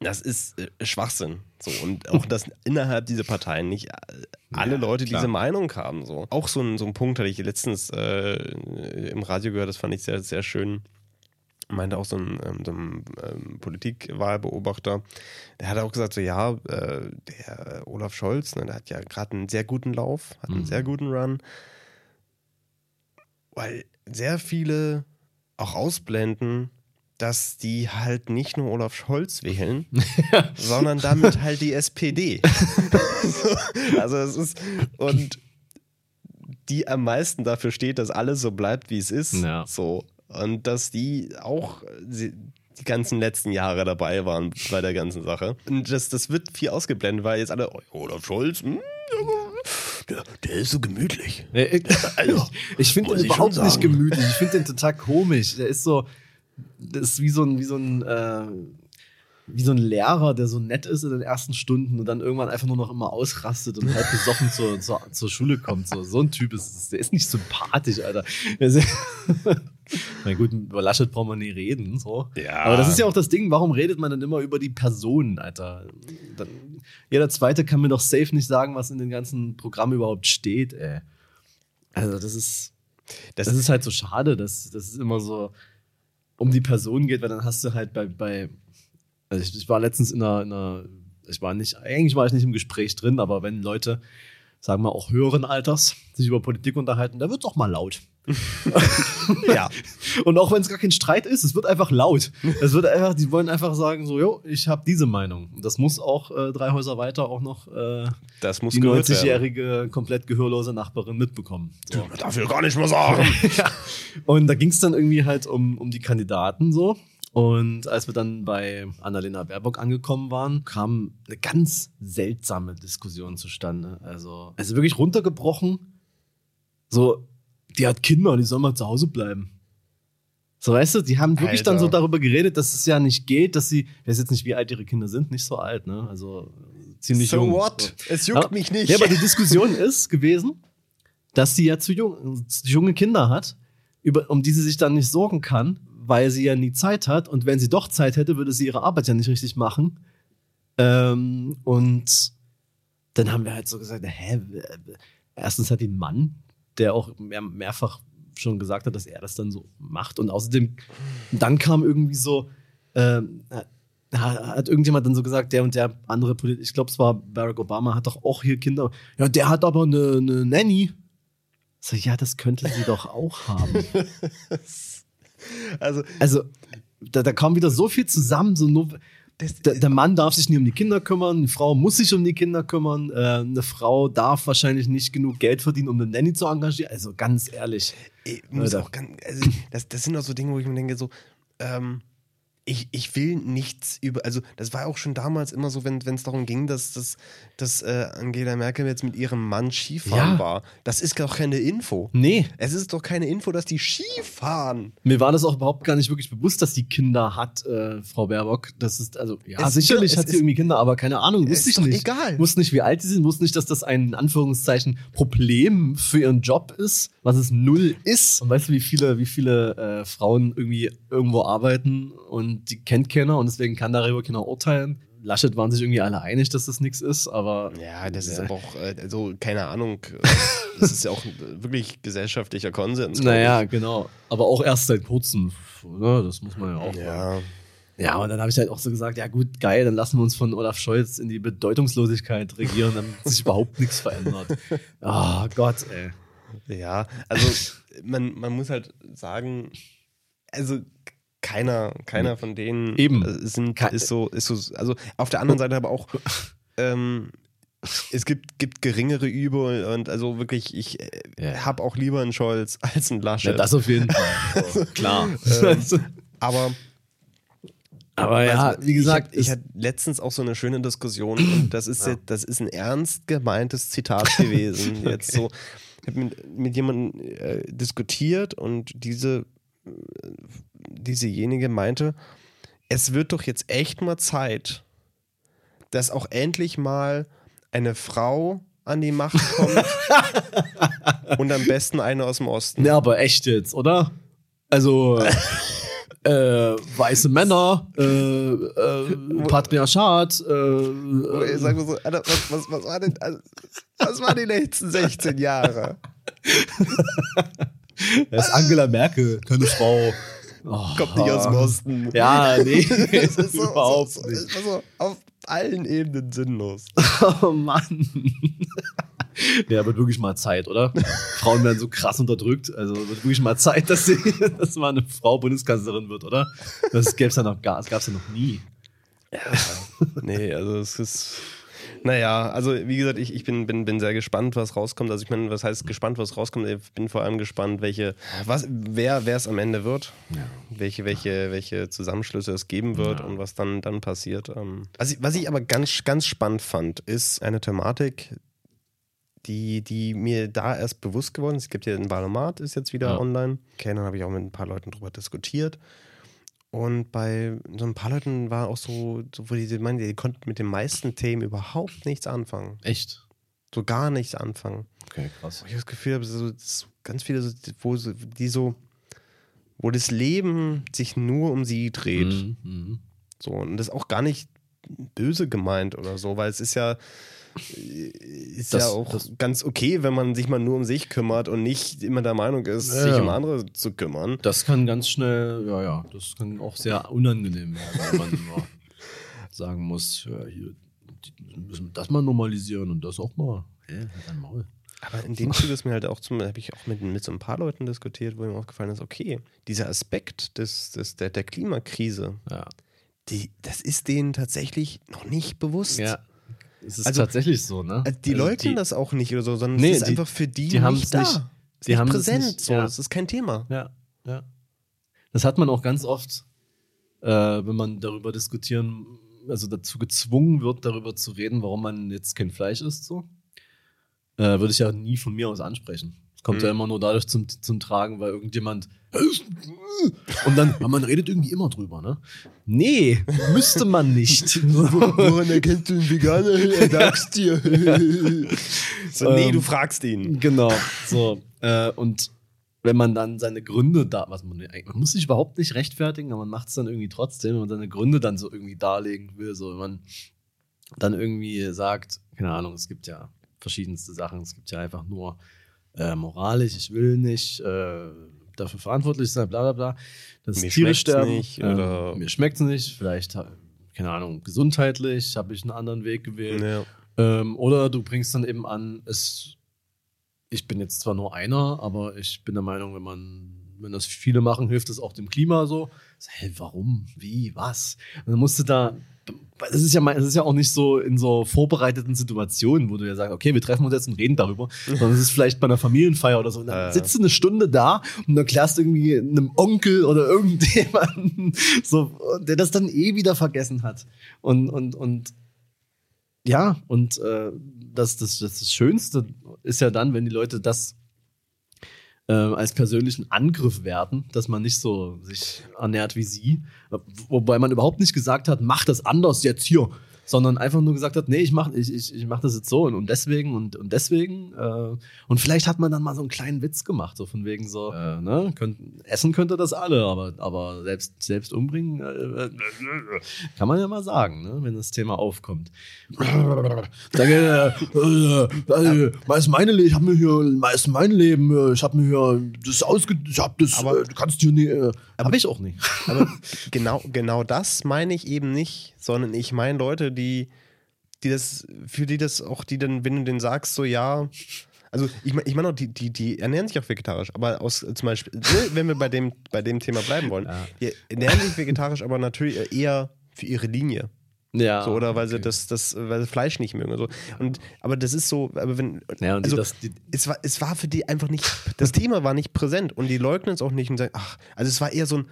das ist äh, Schwachsinn. So. Und auch, dass innerhalb dieser Parteien nicht äh, alle Ja, Leute klar. diese Meinung haben. So. Auch so ein, so ein Punkt hatte ich letztens äh, im Radio gehört, das fand ich sehr, sehr schön. Meinte auch so ein, ähm, so ein ähm, Politikwahlbeobachter, der hat auch gesagt, so ja, äh, der Olaf Scholz, ne, der hat ja gerade einen sehr guten Lauf, hat einen Mhm. sehr guten Run, weil sehr viele auch ausblenden, dass die halt nicht nur Olaf Scholz wählen, [laughs] sondern damit halt die SPD. [laughs] so, also es ist und die am meisten dafür steht, dass alles so bleibt, wie es ist. Ja. So und dass die auch die ganzen letzten Jahre dabei waren bei der ganzen Sache. Und das, das wird viel ausgeblendet, weil jetzt alle, oh, Olaf Scholz, hm, der, der ist so gemütlich. Nee, ich [laughs] Also, [laughs] ich finde den überhaupt nicht gemütlich. Ich finde den total komisch. Der ist so, das ist wie so ein, wie so ein, äh, wie so ein Lehrer, der so nett ist in den ersten Stunden und dann irgendwann einfach nur noch immer ausrastet und halb besoffen zur, zur, zur Schule kommt. So, so ein Typ ist es. Der ist nicht sympathisch, Alter. [laughs] Ist- Na gut, über Laschet brauchen wir nie reden. So. Ja. Aber das ist ja auch das Ding, warum redet man dann immer über die Personen, Alter? Dann, jeder Zweite kann mir doch safe nicht sagen, was in den ganzen Programmen überhaupt steht, ey. Also, das ist, Das, das ist halt so schade, dass, dass es immer so um die Person geht, weil dann hast du halt bei, bei also ich, ich war letztens in einer, in einer, ich war nicht, eigentlich war ich nicht im Gespräch drin, aber wenn Leute, sagen wir auch höheren Alters, sich über Politik unterhalten, da wird doch mal laut. [laughs] ja. Und auch wenn es gar kein Streit ist, es wird einfach laut. Es wird einfach, die wollen einfach sagen, so, jo, ich habe diese Meinung. Das muss auch äh, drei Häuser weiter auch noch äh, Das muss die gehört werden. 90-jährige, komplett gehörlose Nachbarin mitbekommen. So. Darf ja gar nicht mehr sagen. [laughs] ja. Und da ging es dann irgendwie halt um, um die Kandidaten so. Und als wir dann bei Annalena Baerbock angekommen waren, kam eine ganz seltsame Diskussion zustande. Also, also wirklich runtergebrochen. So, die hat Kinder, die sollen mal zu Hause bleiben. So, weißt du, die haben wirklich Alter. dann so darüber geredet, dass es ja nicht geht, dass sie, ich weiß jetzt nicht, wie alt ihre Kinder sind, nicht so alt, ne? Also ziemlich so jung. what? So. Es juckt Aber- mich nicht. Ja, aber die Diskussion [laughs] ist gewesen, dass sie ja zu, jung, zu junge Kinder hat, über, um die sie sich dann nicht sorgen kann, weil sie ja nie Zeit hat. Und wenn sie doch Zeit hätte, würde sie ihre Arbeit ja nicht richtig machen. Ähm, und dann haben wir halt so gesagt, hä, erstens hat die einen Mann, der auch mehr, mehrfach schon gesagt hat, dass er das dann so macht. Und außerdem, dann kam irgendwie so, ähm, ha- hat irgendjemand dann so gesagt, der und der andere Politiker, ich glaube, es war Barack Obama, hat doch auch hier Kinder. Ja, der hat aber eine, eine Nanny. So, ja, das könnte sie doch auch haben. [laughs] also, Also, da, da kam wieder so viel zusammen, so nur. Der, der Mann darf sich nie um die Kinder kümmern, eine Frau muss sich um die Kinder kümmern, äh, eine Frau darf wahrscheinlich nicht genug Geld verdienen, um eine Nanny zu engagieren. Also ganz ehrlich. ich muss Alter. auch ganz, also, das, das sind auch so Dinge, wo ich mir denke, so, ähm, ich, ich will nichts über, also das war auch schon damals immer so, wenn es darum ging, dass, dass, dass äh, Angela Merkel jetzt mit ihrem Mann Skifahren Ja. war. Das ist doch keine Info. Nee, Es ist doch keine Info, dass die Skifahren. mir war das auch überhaupt gar nicht wirklich bewusst, dass die Kinder hat, äh, Frau Baerbock. Das ist, also, ja, Es- sicherlich es hat sie ist- irgendwie Kinder, aber keine Ahnung, wusste ist ich nicht. egal. Wusste nicht, wie alt sie sind, wusste nicht, dass das ein, in Anführungszeichen, Problem für ihren Job ist, was es null ist. Und weißt du, wie viele, wie viele äh, Frauen irgendwie irgendwo arbeiten und die kennt keiner und deswegen kann darüber keiner urteilen. Laschet waren sich irgendwie alle einig, dass das nichts ist, aber Ja, das ist Ja. aber auch, äh, also keine Ahnung, [laughs] das ist ja auch wirklich gesellschaftlicher Konsens. naja, genau. Aber auch erst seit kurzem, ne? das muss man ja auch. Ja. Ja, und dann habe ich halt auch so gesagt, ja gut, geil, dann lassen wir uns von Olaf Scholz in die Bedeutungslosigkeit regieren, damit sich überhaupt nichts verändert. Oh [laughs] Gott, ey. Ja, also man, man muss halt sagen, also keiner, keiner von denen Eben. äh, sind, ist so, ist so, also auf der anderen Seite aber auch, ähm, es gibt, gibt geringere Übel und also wirklich, ich äh, Ja. habe auch lieber einen Scholz [laughs] als einen Laschet. Ja, das auf jeden Fall. So, [laughs] klar. aber Aber ja, Also, wie gesagt, ich, hatte letztens auch so eine schöne Diskussion und das ist, jetzt, das ist ein ernst gemeintes Zitat gewesen. [laughs] Jetzt so, ich habe mit, mit jemandem äh, diskutiert und diese, äh, diesejenige meinte, es wird doch jetzt echt mal Zeit, dass auch endlich mal eine Frau an die Macht kommt [laughs] und am besten eine aus dem Osten. Ja, aber echt jetzt, oder? Also, [laughs] äh, weiße Männer, äh, äh, Patriarchat, äh, Sagen wir so, Alter, was, was, was, war denn, also, was waren die letzten 16 Jahre? [laughs] das ist Angela Merkel, keine Frau. Oh, Kommt nicht aus dem Osten. Ja, nee, [laughs] Es ist so, überhaupt so, nicht. es war so auf allen Ebenen sinnlos. Oh Mann. [laughs] Ja, wird wirklich mal Zeit, oder? Frauen werden so krass unterdrückt. Also wird wirklich mal Zeit, dass, sie, [laughs] dass mal eine Frau Bundeskanzlerin wird, oder? Das gäbe es ja noch gar, das gab es ja noch nie. Nee, also es ist. Naja, also wie gesagt, ich, ich bin, bin, bin sehr gespannt, was rauskommt. Also ich meine, was heißt gespannt, was rauskommt? Ich bin vor allem gespannt, welche, was, wer, wer es am Ende wird, welche, welche, welche Zusammenschlüsse es geben wird und was dann, dann passiert. Ähm, Was ich, aber ganz, ganz spannend fand, ist eine Thematik, die, die mir da erst bewusst geworden ist. Es gibt ja ein Valomat, ist jetzt wieder Ja. online. Okay, dann habe ich auch mit ein paar Leuten drüber diskutiert. Und bei so ein paar Leuten war auch so, so wo die meinen, die konnten mit den meisten Themen überhaupt nichts anfangen. Echt? So gar nichts anfangen. Okay, krass. Wo ich das Gefühl habe, so, ganz viele, so, wo so, die so, wo das Leben sich nur um sie dreht. Mhm, mhm. So, und das ist auch gar nicht böse gemeint oder so, weil es ist ja, ist Das- ja auch ganz okay, wenn man sich mal nur um sich kümmert und nicht immer der Meinung ist, Ja, sich ja. um andere zu kümmern. Das kann ganz schnell, ja, ja, das kann auch sehr unangenehm werden, wenn man immer [laughs] sagen muss, ja, hier, müssen das mal normalisieren und das auch mal. Hä, halt Maul. Aber in dem Zuge ist mir halt auch zum, habe ich auch mit, mit so ein paar Leuten diskutiert, wo mir aufgefallen ist, okay, dieser Aspekt des, des, der, der Klimakrise, Ja. die, das ist denen tatsächlich noch nicht bewusst. Ja. Es ist Also- tatsächlich so, ne? Also die Also leugnen die- das auch nicht oder so, sondern Nee, es ist die- einfach für die, die nicht da. nicht. Es ist Die nicht haben es präsent, nicht, so. ja. Es ist kein Thema. Ja, ja. Das hat man auch ganz oft, äh, wenn man darüber diskutieren, also dazu gezwungen wird, darüber zu reden, warum man jetzt kein Fleisch isst, so. Äh, würde ich ja nie von mir aus ansprechen. Es kommt Mhm. ja immer nur dadurch zum, zum Tragen, weil irgendjemand und dann, aber man redet irgendwie immer drüber, ne? Nee, müsste man nicht. [laughs] Woran erkennst du einen Veganer? Er sagst dir. [laughs] so, nee, Ähm, du fragst ihn. Genau. So. Äh, und wenn man dann seine Gründe da, was man, man muss sich überhaupt nicht rechtfertigen, aber man macht es dann irgendwie trotzdem, wenn man seine Gründe dann so irgendwie darlegen will. So, wenn man dann irgendwie sagt, keine Ahnung, es gibt ja verschiedenste Sachen, es gibt ja einfach nur äh, moralisch, ich will nicht äh, dafür verantwortlich sein, bla bla bla. Dass Mir Tiere sterben. nicht, ähm, mir schmeckt es nicht, vielleicht, keine Ahnung, gesundheitlich habe ich einen anderen Weg gewählt. Ja. Ähm, oder du bringst dann eben an, es, ich bin jetzt zwar nur einer, aber ich bin der Meinung, wenn man, wenn das viele machen, hilft es auch dem Klima so. so hey, warum? Wie? Was? Und dann musst du da, das ist ja, das ist ja auch nicht so in so vorbereiteten Situationen, wo du ja sagst, okay, wir treffen uns jetzt und reden darüber, sondern es ist vielleicht bei einer Familienfeier oder so. Und dann Äh. sitzt du eine Stunde da und erklärst irgendwie einem Onkel oder irgendjemanden, [laughs] so, der das dann eh wieder vergessen hat. Und, und, und ja, und äh, das, das, das, das Schönste ist ja dann, wenn die Leute das äh, als persönlichen Angriff werten, dass man nicht so sich ernährt wie sie. Wobei man überhaupt nicht gesagt hat, mach das anders jetzt hier, sondern einfach nur gesagt hat, nee, ich mach, ich, ich, ich mach das jetzt so und, und deswegen und, und deswegen. Äh, und vielleicht hat man dann mal so einen kleinen Witz gemacht, so von wegen so, äh, ne, könnt, essen könnte das alle, aber, aber selbst, selbst umbringen äh, kann man ja mal sagen, ne, wenn das Thema aufkommt. Danke, äh, äh, ist meine ich habe mir hier, ist mein Leben, äh, ich habe mir hier das ausge, ich habe das, Aber- äh, du kannst hier nie, äh, habe ich auch nicht. [laughs] Aber genau, genau das meine ich eben nicht, sondern ich meine Leute, die, die das, für die das auch, die dann, wenn du denen sagst, so ja, also ich meine ich mein auch, die, die, die ernähren sich auch vegetarisch, aber aus zum Beispiel, ne, wenn wir bei dem, bei dem Thema bleiben wollen, Ja. die ernähren sich vegetarisch, aber natürlich eher für ihre Linie. Ja, So, oder weil sie okay. das, das, weil sie Fleisch nicht mögen. So. Und, aber das ist so, aber wenn. Ja, und die- also, das- die- es, war, es war für die einfach nicht, das Thema war nicht präsent und die leugnen es auch nicht und sagen, ach, also es war eher so ein,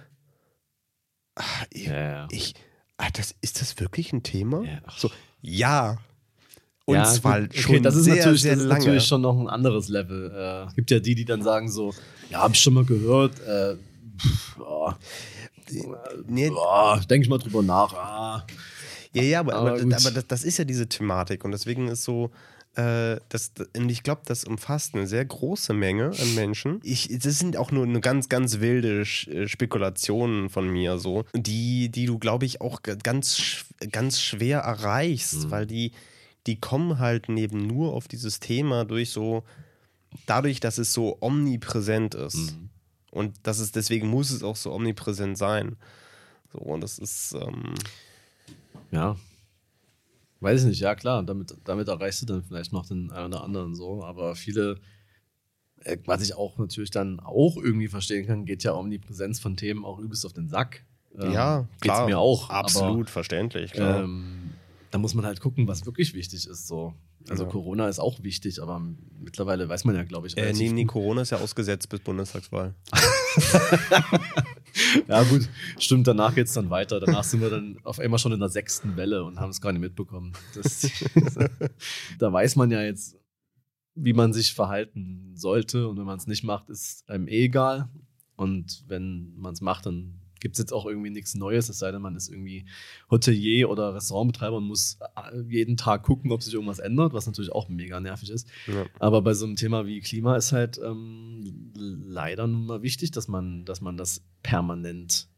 ach, ich, Ja, ich ah, das, ist das wirklich ein Thema? Ja, ach. So, ja. Und ja, zwar gut, okay, schon das ist sehr, natürlich, sehr das ist lange. natürlich schon noch ein anderes Level. Äh, Es gibt ja die, die dann sagen so, ja, hab ich schon mal gehört, äh, pff, oh, nee, oh, denke ich mal drüber nach. Ah. Ja, ja, aber, Aber aber, aber das, das ist ja diese Thematik und deswegen ist so, äh, das, und ich glaube, das umfasst eine sehr große Menge an Menschen. Ich, das sind auch nur eine ganz, ganz wilde äh, Spekulationen von mir so, die, die du, glaube ich, auch ganz, ganz schwer erreichst, Mhm. weil die, die kommen halt neben nur auf dieses Thema durch so, dadurch, dass es so omnipräsent ist. Mhm. Und das ist, deswegen muss es auch so omnipräsent sein. So, und das ist, ähm, Ja. Weiß ich nicht, ja klar, damit, damit erreichst du dann vielleicht noch den einen oder anderen so, aber viele, äh, was ich auch natürlich dann auch irgendwie verstehen kann, geht ja um die Präsenz von Themen auch übelst auf den Sack. Ähm, Ja, geht's klar. mir auch. Absolut verständlich, klar. Aber, ähm, da muss man halt gucken, was wirklich wichtig ist. So. Also Ja. Corona ist auch wichtig, aber mittlerweile weiß man ja, glaube ich, äh, nee, nee. Corona ist ja ausgesetzt bis Bundestagswahl. [laughs] [laughs] Ja gut, stimmt, danach geht es dann weiter. Danach sind wir dann auf einmal schon in der sechsten Welle und haben es gar nicht mitbekommen. Das, [laughs] da weiß man ja jetzt, wie man sich verhalten sollte und wenn man es nicht macht, ist einem eh egal. Und wenn man es macht, dann gibt es jetzt auch irgendwie nichts Neues, es sei denn, man ist irgendwie Hotelier oder Restaurantbetreiber und muss äh, jeden Tag gucken, ob sich irgendwas ändert, was natürlich auch mega nervig ist. Ja. Aber bei so einem Thema wie Klima ist halt ähm, leider nun mal wichtig, dass man, dass man das permanent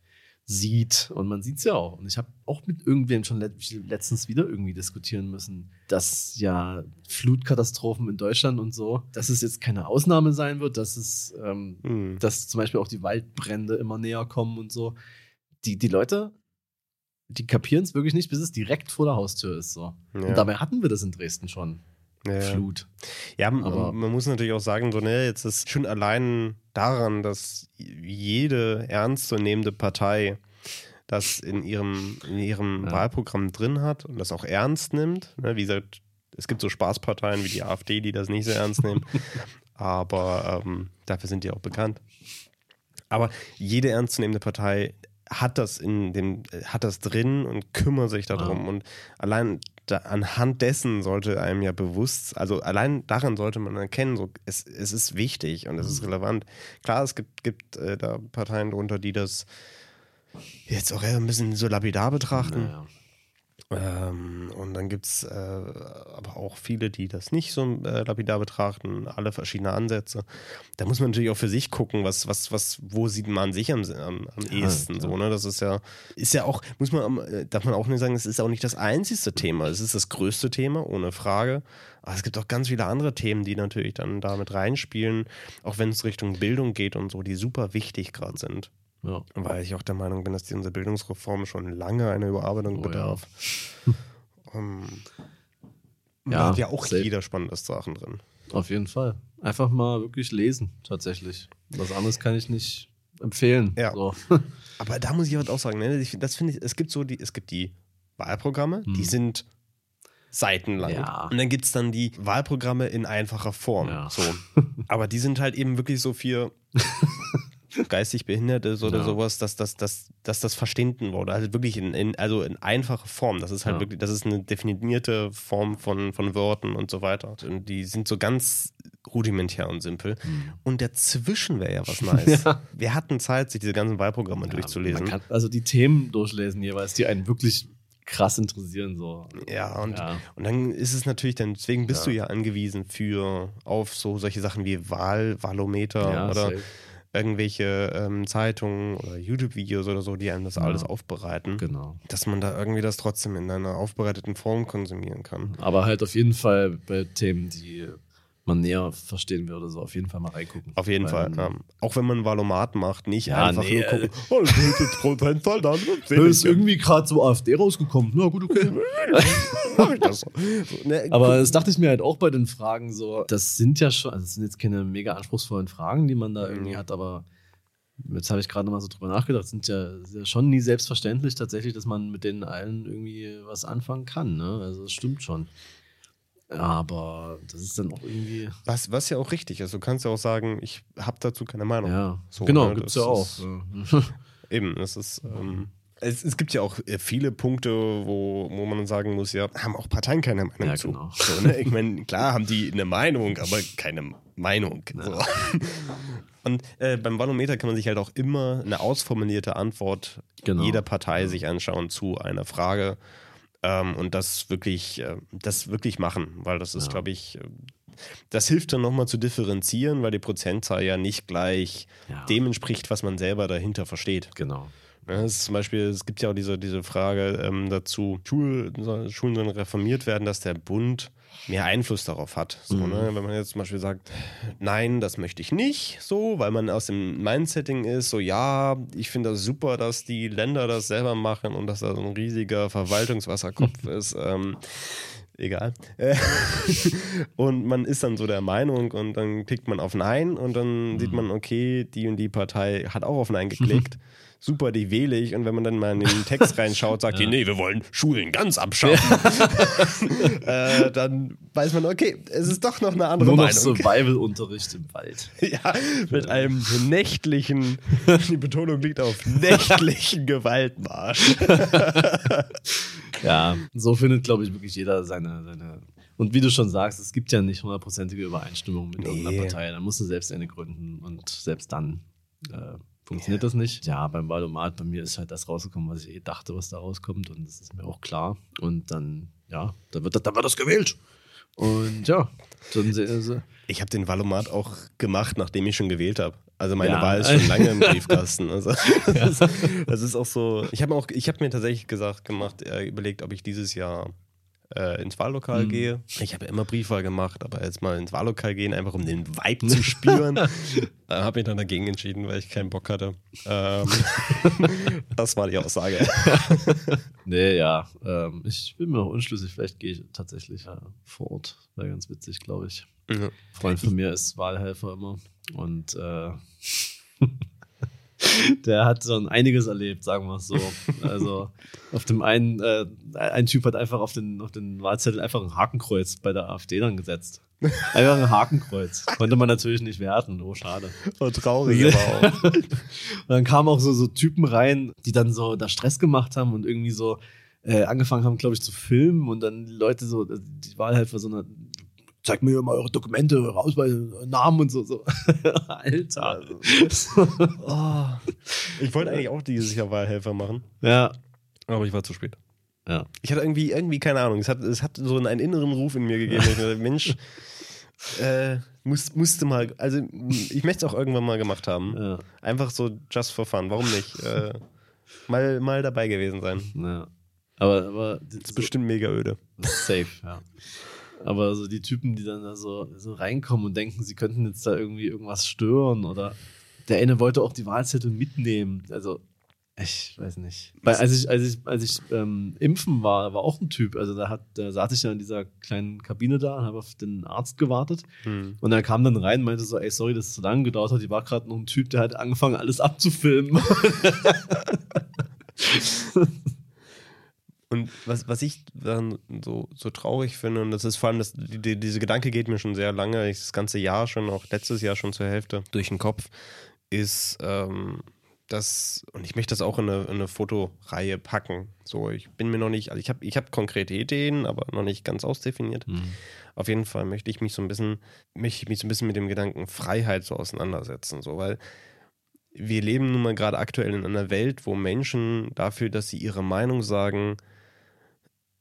sieht. Und man sieht es ja auch. Und ich habe auch mit irgendwem schon let letztens wieder irgendwie diskutieren müssen, dass ja Flutkatastrophen in Deutschland und so, dass es jetzt keine Ausnahme sein wird, dass es, ähm, Hm. dass zum Beispiel auch die Waldbrände immer näher kommen und so. Die, die Leute, die kapieren es wirklich nicht, bis es direkt vor der Haustür ist. So. Ja. Und dabei hatten wir das in Dresden schon. Ja. Flut. Ja, Aber- man muss natürlich auch sagen, so, ne, jetzt ist schon allein daran, dass jede ernstzunehmende Partei das in ihrem, in ihrem Ja. Wahlprogramm drin hat und das auch ernst nimmt. Ne, wie gesagt, es gibt so Spaßparteien wie die AfD, die das nicht so ernst nehmen. [laughs] Aber ähm, dafür sind die auch bekannt. Aber jede ernstzunehmende Partei hat das in dem, äh, hat das drin und kümmert sich darum. Ja. Und allein da, anhand dessen sollte einem ja bewusst, also allein daran sollte man erkennen, so, es, es ist wichtig und es Mhm. ist relevant. Klar, es gibt, gibt äh, da Parteien drunter, die das jetzt auch eher ein bisschen so lapidar betrachten. Naja. Ähm, und dann gibt es äh, aber auch viele, die das nicht so äh, lapidar betrachten, alle verschiedene Ansätze. Da muss man natürlich auch für sich gucken, was, was, was, wo sieht man sich am, am, am Ja, ehesten klar. so, ne? Das ist ja, ist ja auch, muss man, am- äh, darf man auch nicht sagen, es ist auch nicht das einzigste Thema. Es ist das größte Thema, ohne Frage. Aber es gibt auch ganz viele andere Themen, die natürlich dann damit reinspielen, auch wenn es Richtung Bildung geht und so, die super wichtig gerade sind. Ja. Weil ich auch der Meinung bin, dass die, unsere Bildungsreform schon lange einer Überarbeitung Oh, bedarf. [laughs] Ähm, Ja, da hat ja auch safe. jeder spannende Sachen drin. Auf jeden Fall. Einfach mal wirklich lesen, tatsächlich. Was anderes kann ich nicht empfehlen. Ja. So. [laughs] Aber da muss ich halt auch sagen, ne, das finde ich, es gibt so die, es gibt die Wahlprogramme, die Hm. sind seitenlang. Ja. Und dann gibt es dann die Wahlprogramme in einfacher Form. Ja. So. [laughs] Aber die sind halt eben wirklich so für geistig Behinderte oder Ja. sowas, dass, dass, dass, dass das verstanden wurde. Also wirklich in, in, also in einfacher Form. Das ist halt Ja. wirklich, das ist eine definierte Form von, von Wörtern und so weiter. Und die sind so ganz rudimentär und simpel. Und dazwischen wäre ja was [laughs] nice. Ja. Wir hatten Zeit, sich diese ganzen Wahlprogramme durchzulesen. Man kann also die Themen durchlesen jeweils, die einen wirklich krass interessieren. So. Ja, und, Ja. und dann ist es natürlich, dann, deswegen bist Ja. du ja angewiesen für auf so solche Sachen wie Wahl, Wahlometer Ja, oder safe. Irgendwelche ähm, Zeitungen oder YouTube-Videos oder so, die einem das Ja. alles aufbereiten. Genau. Dass man da irgendwie das trotzdem in einer aufbereiteten Form konsumieren kann. Aber halt auf jeden Fall bei Themen, die man näher verstehen würde, so auf jeden Fall mal reingucken. Auf jeden Weil, Fall. Ja. Auch wenn man Valomat macht, nicht Ja, einfach nee, nur gucken, äh, oh, das ist jetzt Prozentzahl, dann Da ist irgendwie gerade so AfD rausgekommen. Na gut, okay. [laughs] mach ich das. So, ne, Aber das dachte ich mir halt auch bei den Fragen so, das sind ja schon, also das sind jetzt keine mega anspruchsvollen Fragen, die man da irgendwie Mhm. hat, aber jetzt habe ich gerade mal so drüber nachgedacht, sind ja, ja schon nie selbstverständlich tatsächlich, dass man mit denen allen irgendwie was anfangen kann. Ne? Also das stimmt schon. Aber das ist dann auch irgendwie. Was, was ja auch richtig ist. Du kannst ja auch sagen, ich habe dazu keine Meinung. Ja, So, genau, ne, gibt es ja auch. ist- Ja. [laughs] Eben, es ist. Ähm, es, es gibt ja auch äh, viele Punkte, wo, wo man sagen muss, ja, haben auch Parteien keine Meinung Ja, zu. genau. So, ne? Ich meine, klar haben die eine Meinung, aber keine Meinung. So. [laughs] Und äh, beim Valometer kann man sich halt auch immer eine ausformulierte Antwort Genau. jeder Partei sich anschauen zu einer Frage ähm, und das wirklich, äh, das wirklich machen, weil das ist, Ja. glaube ich, äh, das hilft dann nochmal zu differenzieren, weil die Prozentzahl ja nicht gleich Ja. dem entspricht, was man selber dahinter versteht. Genau. Ja, es ist zum Beispiel, es gibt ja auch diese, diese Frage ähm, dazu, Schul, Schulen sollen reformiert werden, dass der Bund mehr Einfluss darauf hat. So, Mhm. ne? Wenn man jetzt zum Beispiel sagt, nein, das möchte ich nicht, so, weil man aus dem Mindsetting ist, so ja, ich finde das super, dass die Länder das selber machen und dass da so ein riesiger Verwaltungswasserkopf [laughs] ist. Ähm, egal. [laughs] Und man ist dann so der Meinung und dann klickt man auf Nein und dann sieht man, okay, die und die Partei hat auch auf Nein geklickt. [laughs] Super, die ich. Und wenn man dann mal in den [laughs] Text reinschaut, sagt die, nee, wir wollen Schulen ganz abschaffen. [laughs] äh, dann weiß man, okay, es ist doch noch eine andere Nur noch Meinung. Survival-Unterricht [laughs] im Wald. Ja, mit einem nächtlichen, die Betonung liegt auf nächtlichen Gewaltmarsch. Ja, so findet, glaube ich, wirklich jeder seine, seine. Und wie du schon sagst, es gibt ja nicht hundertprozentige Übereinstimmung mit Nee. irgendeiner Partei. Da musst du selbst eine gründen und selbst dann äh, funktioniert das nicht. Ja, beim Wahlomat bei mir ist halt das rausgekommen, was ich eh dachte, was da rauskommt und das ist mir auch klar. Und dann, ja, da wird, das- dann wird das gewählt. Und ja, dann se- se- Ich habe den Valomat auch gemacht, nachdem ich schon gewählt habe. Also meine Ja. Wahl ist schon lange im [laughs] Briefkasten. Also [laughs] das, ist, das ist auch so. Ich habe auch, ich habe mir tatsächlich gesagt, gemacht, äh, überlegt, ob ich dieses Jahr äh, ins Wahllokal gehe. Ich habe ja immer Briefwahl gemacht, aber jetzt mal ins Wahllokal gehen, einfach um den Vibe zu spüren. [laughs] äh, habe mich dann dagegen entschieden, weil ich keinen Bock hatte. Ähm, [laughs] das war die Aussage. [laughs] Nee, ja. Ähm, ich bin mir noch unschlüssig. Vielleicht gehe ich tatsächlich äh, vor Ort. Wäre ganz witzig, glaube ich. Ein Freund von mir ist Wahlhelfer immer. Und äh, [laughs] der hat schon einiges erlebt, sagen wir es so. Also auf dem einen, äh, ein Typ hat einfach auf den, auf den Wahlzettel einfach ein Hakenkreuz bei der AfD dann gesetzt. Einfach ein Hakenkreuz. Konnte man natürlich nicht werten. Oh, schade. War traurig, aber auch. Und [laughs] dann kamen auch so, so Typen rein, die dann so da Stress gemacht haben und irgendwie so äh, angefangen haben, glaube ich, zu filmen und dann Leute so, die Wahlhelfer so eine, zeig mir mal eure Dokumente, eure Ausweise, Namen und so, so. [laughs] Alter. Oh. Ich wollte eigentlich auch dieses Jahr Wahlhelfer machen, ja. aber ich war zu spät. Ja. Ich hatte irgendwie, irgendwie keine Ahnung. Es hat, es hat so einen inneren Ruf in mir gegeben. Ich dachte, Mensch, [laughs] äh, muss, musste mal, also ich möchte es auch irgendwann mal gemacht haben. Ja. Einfach so just for fun. Warum nicht? Äh, mal, mal dabei gewesen sein. ja. Aber, aber Das ist bestimmt mega öde. Safe, ja. Aber so die Typen, die dann da so, so reinkommen und denken, sie könnten jetzt da irgendwie irgendwas stören oder der eine wollte auch die Wahlzettel mitnehmen. Also, ich weiß nicht. Weil als ich, als ich, als ich ähm, impfen war, war auch ein Typ. Also da hat, da saß ich ja in dieser kleinen Kabine da und habe auf den Arzt gewartet. Hm. Und er kam dann rein und meinte so, ey, sorry, dass es so lange gedauert hat. Die war gerade noch ein Typ, der hat angefangen, alles abzufilmen. [laughs] Und was, was ich dann so, so traurig finde, und das ist vor allem, das, die, die, diese Gedanke geht mir schon sehr lange, ich das ganze Jahr schon, auch letztes Jahr schon zur Hälfte, durch den Kopf, ist, ähm, das, und ich möchte das auch in eine, in eine Fotoreihe packen. So, ich bin mir noch nicht, also ich habe ich hab konkrete Ideen, aber noch nicht ganz ausdefiniert. Auf jeden Fall möchte ich mich so ein bisschen, möchte ich mich so ein bisschen mit dem Gedanken Freiheit so auseinandersetzen, so, weil wir leben nun mal gerade aktuell in einer Welt, wo Menschen dafür, dass sie ihre Meinung sagen,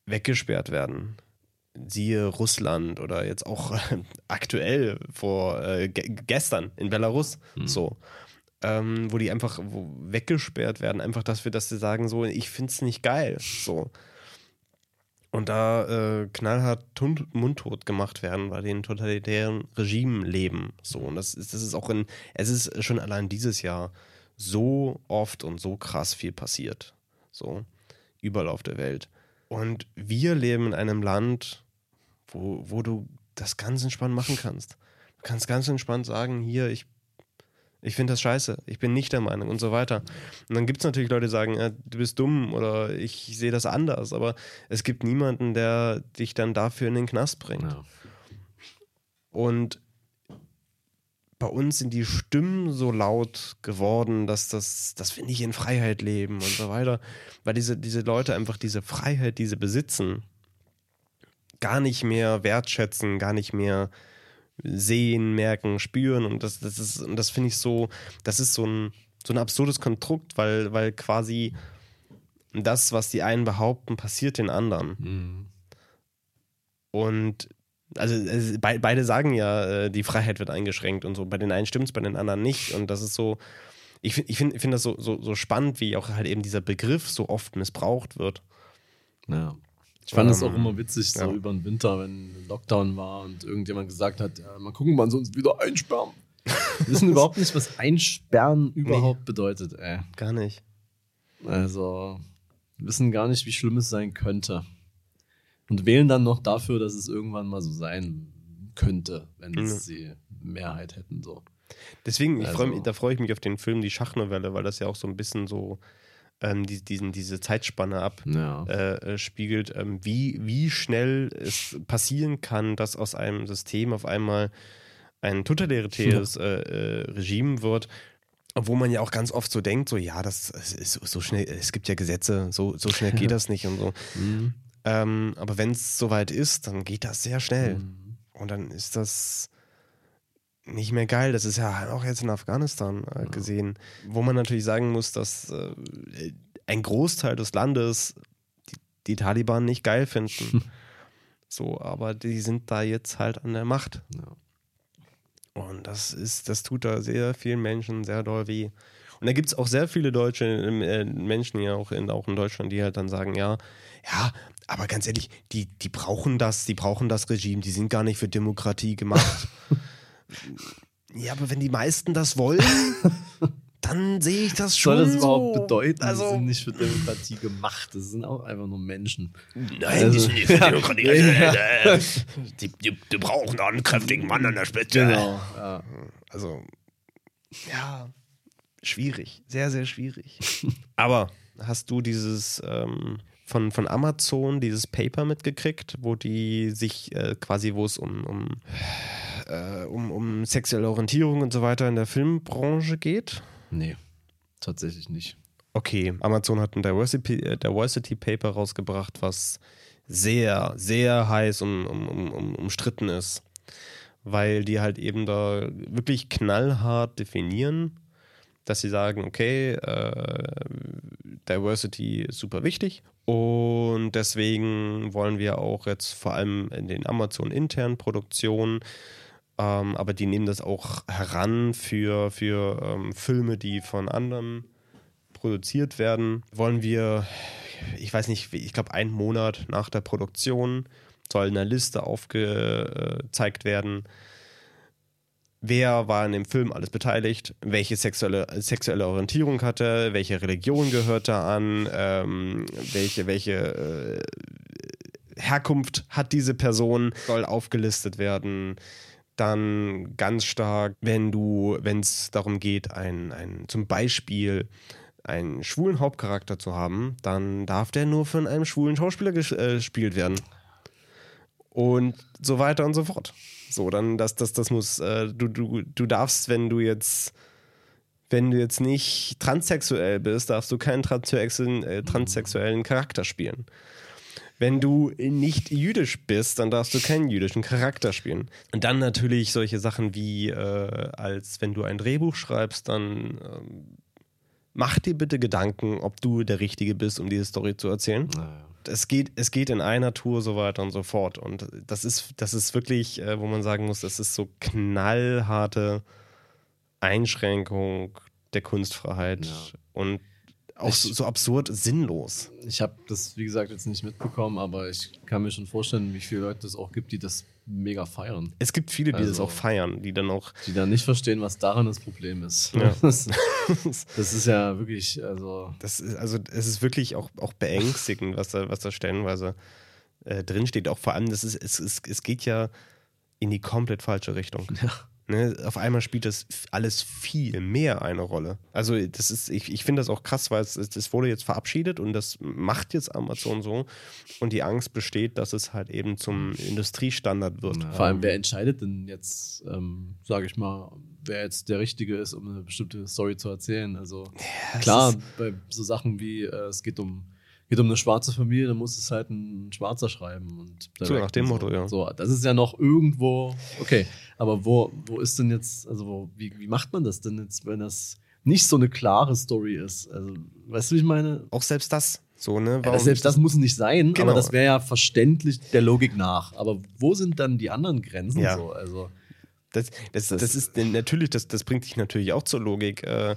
weggesperrt werden. Siehe Russland oder jetzt auch [laughs] aktuell vor äh, ge gestern in Belarus so. Ähm, wo die einfach wo weggesperrt werden, einfach dafür, dass sie sagen, so, ich find's nicht geil. So. Und da äh, knallhart mundtot gemacht werden, weil die in totalitären Regimen leben. So. Und das ist, das ist auch in, es ist schon allein dieses Jahr so oft und so krass viel passiert. So. Überall auf der Welt. Und wir leben in einem Land, wo, wo du das ganz entspannt machen kannst. Du kannst ganz entspannt sagen, hier, ich, Ich finde das scheiße. Ich bin nicht der Meinung und so weiter. Und dann gibt es natürlich Leute, die sagen, ja, du bist dumm oder ich sehe das anders. Aber es gibt niemanden, der dich dann dafür in den Knast bringt. Ja. Und bei uns sind die Stimmen so laut geworden, dass, das, dass wir nicht in Freiheit leben und so weiter. Weil diese, diese Leute einfach diese Freiheit, die sie besitzen, gar nicht mehr wertschätzen, gar nicht mehr sehen, merken, spüren. Und das, das ist, und das finde ich so, das ist so ein, so ein absurdes Konstrukt, weil, weil quasi das, was die einen behaupten, passiert den anderen. Mhm. Und also es, be beide sagen ja, äh, die Freiheit wird eingeschränkt und so. Bei den einen stimmt es, bei den anderen nicht. Und das ist so, ich finde ich find, ich find das so, so, so spannend, wie auch halt eben dieser Begriff so oft missbraucht wird. Ja. Ich fand es Ähm, auch immer witzig, so ja. über den Winter, wenn Lockdown war und irgendjemand gesagt hat, ja, mal gucken, wann sie uns wieder einsperren. Wir wissen überhaupt nicht, was einsperren überhaupt bedeutet, ey. Gar nicht. Also, wir wissen gar nicht, wie schlimm es sein könnte. Und wählen dann noch dafür, dass es irgendwann mal so sein könnte, wenn Mhm. sie Mehrheit hätten. So. Deswegen, ich freu Also- mich, da freue ich mich auf den Film Die Schachnovelle, weil das ja auch so ein bisschen so ähm, die, diesen, diese Zeitspanne ab. Ja. Äh, äh, spiegelt, ähm, wie, wie schnell es passieren kann, dass aus einem System auf einmal ein totalitäres [laughs] äh, äh, Regime wird, obwohl man ja auch ganz oft so denkt, so ja, das ist so schnell, es gibt ja Gesetze, so, so schnell geht das nicht und so. Mhm. Ähm, aber wenn es soweit ist, dann geht das sehr schnell. Mhm. Und dann ist das nicht mehr geil. Das ist ja auch jetzt in Afghanistan äh, gesehen, wo man natürlich sagen muss, dass äh, ein Großteil des Landes die, die Taliban nicht geil finden. [laughs] so, aber die sind da jetzt halt an der Macht. Ja. Und das ist, das tut da sehr vielen Menschen sehr doll weh. Und da gibt es auch sehr viele deutsche äh, Menschen ja auch in, auch in Deutschland, die halt dann sagen, ja, ja, aber ganz ehrlich, die, die brauchen das, die brauchen das Regime, die sind gar nicht für Demokratie gemacht. [laughs] ja, aber wenn die meisten das wollen, [laughs] dann sehe ich das schon soll das überhaupt so. bedeuten? die Also, sind nicht für Demokratie gemacht. Das sind auch einfach nur Menschen. Nein, Also- die sind nicht für. [laughs] Demokratie. Ja. Äh, die, die, die brauchen einen kräftigen Mann an der Spitze. Ja. Also, ja, schwierig. Sehr, sehr schwierig. Aber hast du dieses ähm, von, von Amazon, dieses Paper mitgekriegt, wo die sich äh, quasi, wo es um, um, äh, um, um sexuelle Orientierung und so weiter in der Filmbranche geht? Nee, tatsächlich nicht. Okay, Amazon hat ein Diversity, äh, Diversity Paper rausgebracht, was sehr, sehr heiß um, um, um, um, umstritten ist. Weil die halt eben da wirklich knallhart definieren, dass sie sagen, okay, äh, Diversity ist super wichtig und deswegen wollen wir auch jetzt vor allem in den Amazon-internen Produktionen ähm, aber die nehmen das auch heran für, für ähm, Filme, die von anderen produziert werden. Wollen wir, ich weiß nicht, ich glaube, einen Monat nach der Produktion soll eine Liste aufgezeigt werden. Wer war in dem Film alles beteiligt? Welche sexuelle, sexuelle Orientierung hatte? Welche Religion gehörte an? Ähm, welche welche äh, Herkunft hat diese Person? Soll aufgelistet werden dann ganz stark, wenn du, wenn es darum geht, ein, ein, zum Beispiel einen schwulen Hauptcharakter zu haben, dann darf der nur von einem schwulen Schauspieler äh, gespielt werden. Und so weiter und so fort. So, dann, das, das, das muss, äh, du, du, du darfst, wenn du jetzt, wenn du jetzt nicht transsexuell bist, darfst du keinen transsexuellen, äh, transsexuellen Charakter spielen. Wenn du nicht jüdisch bist, dann darfst du keinen jüdischen Charakter spielen. Und dann natürlich solche Sachen wie, äh, als wenn du ein Drehbuch schreibst, dann ähm, mach dir bitte Gedanken, ob du der Richtige bist, um diese Story zu erzählen. Naja. Es geht, es geht in einer Tour so weiter und so fort. Und das ist, das ist wirklich, äh, wo man sagen muss, das ist so knallharte Einschränkung der Kunstfreiheit Ja. und auch Ich- so, so absurd sinnlos. Ich habe das, wie gesagt, jetzt nicht mitbekommen, aber ich kann mir schon vorstellen, wie viele Leute es auch gibt, die das mega feiern. Es gibt viele, die das Also- auch feiern, die dann auch Die dann nicht verstehen, was daran das Problem ist. Ja. [laughs] Das, [laughs] das ist ja wirklich, also. Das ist, also es ist wirklich auch, auch beängstigend, was da, was da stellenweise äh, drinsteht. Auch vor allem, das ist, es, es, es geht ja in die komplett falsche Richtung. Ja. Ne, auf einmal spielt das alles viel mehr eine Rolle. Also das ist, ich, ich finde das auch krass, weil es, es wurde jetzt verabschiedet und das macht jetzt Amazon so. Und die Angst besteht, dass es halt eben zum Industriestandard wird. Vor allem, wer entscheidet denn jetzt, ähm, sage ich mal, wer jetzt der Richtige ist, um eine bestimmte Story zu erzählen? Also Ja, klar, bei so Sachen wie äh, es geht um geht um eine schwarze Familie, dann muss es halt ein Schwarzer schreiben und So nach dem so. Motto, ja. So, das ist ja noch irgendwo okay, aber wo wo ist denn jetzt, also wo, wie, wie macht man das denn jetzt, wenn das nicht so eine klare Story ist? Also, weißt du, wie ich meine? Auch selbst das. So, ne? Ja, selbst das muss nicht sein, Genau. aber das wäre ja verständlich der Logik nach. Aber wo sind dann die anderen Grenzen Ja. so? Also Das, das, das, Das- ist natürlich, das, das bringt dich natürlich auch zur Logik. Äh,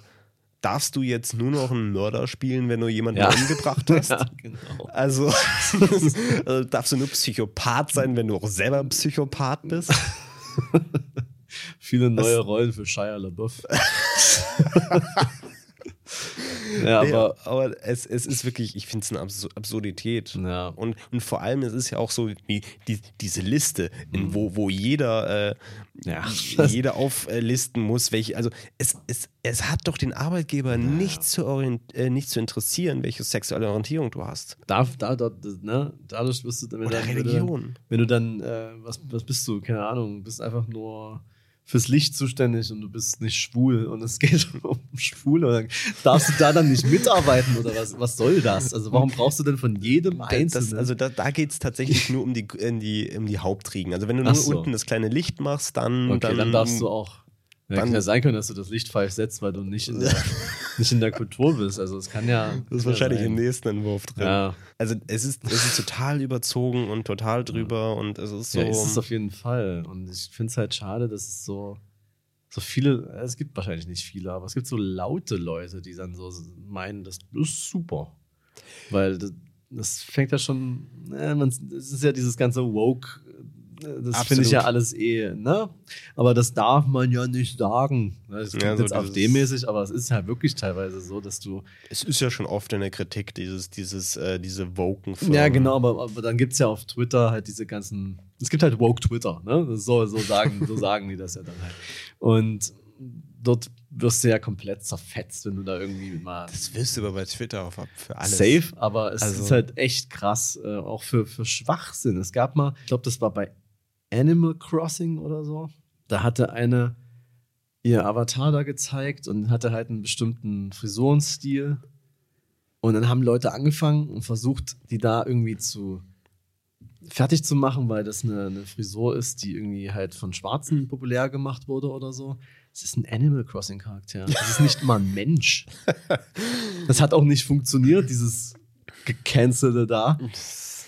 darfst du jetzt nur noch einen Mörder spielen, wenn du jemanden Ja. umgebracht hast? [laughs] ja, genau. Also, [laughs] also darfst du nur Psychopath sein, wenn du auch selber Psychopath bist? [laughs] Viele neue Rollen für Shia LaBeouf. Ja, Nee, aber aber es, es ist wirklich, ich finde es eine Absur Absurdität. Ja. Und, und vor allem, es ist ja auch so die, die, diese Liste, in wo, wo jeder, äh, Ja. [laughs] jeder auflisten muss, welche, also es, es, es hat doch den Arbeitgeber nicht, zu orient, äh, nicht zu interessieren, welche sexuelle Orientierung du hast. da, da, da, ne, dadurch wirst du dann, wenn, Oder dann, Religion. wenn du dann, äh, was, was bist du? Keine Ahnung, bist einfach nur fürs Licht zuständig und du bist nicht schwul und es geht [laughs] um Schwule. Dann darfst du da dann nicht mitarbeiten oder was? Was soll das? Also warum brauchst du denn von jedem Einzelnen? Das, also da, da geht es tatsächlich nur um die, in die, um die Hauptriegen. Also wenn du nur so. unten das kleine Licht machst, dann, Okay, dann, darfst du auch. Ja, dann- kann ja sein können, dass du das Licht falsch setzt, weil du nicht in der, [laughs] nicht in der Kultur bist. Also es kann ja. Das ist wahrscheinlich ja im sein. nächsten Entwurf drin. Ja. Also es ist, es ist total überzogen und total drüber und es ist so. Ja, ist es auf jeden Fall. Und ich finde es halt schade, dass es so, so viele, es gibt wahrscheinlich nicht viele, aber es gibt so laute Leute, die dann so meinen, das ist super. Weil das, das fängt ja schon, äh, man, es ist ja dieses ganze Woke, das finde ich ja alles eh, ne? Aber das darf man ja nicht sagen. Das klingt Ja, so jetzt AfD-mäßig, aber es ist halt wirklich teilweise so, dass du. es ist ja schon oft in der Kritik, dieses, dieses, äh, diese woken Firmen. Ja, genau, aber, aber dann gibt es ja auf Twitter halt diese ganzen. Es gibt halt Woke Twitter, ne? So, so, sagen, so [laughs] sagen die das ja dann halt. Und dort wirst du ja komplett zerfetzt, wenn du da irgendwie mal. Das wirst du aber bei Twitter auf für alles. Safe, aber es Also- ist halt echt krass, äh, auch für, für Schwachsinn. Es gab mal, ich glaube, das war bei Animal Crossing oder so. Da hatte eine ihr Avatar da gezeigt und hatte halt einen bestimmten Frisurenstil. Und dann haben Leute angefangen und versucht, die da irgendwie zu fertig zu machen, weil das eine, eine Frisur ist, die irgendwie halt von Schwarzen populär gemacht wurde oder so. Es ist ein Animal Crossing Charakter. Das ist nicht mal ein Mensch. [laughs] Das hat auch nicht funktioniert, dieses gecancelte da.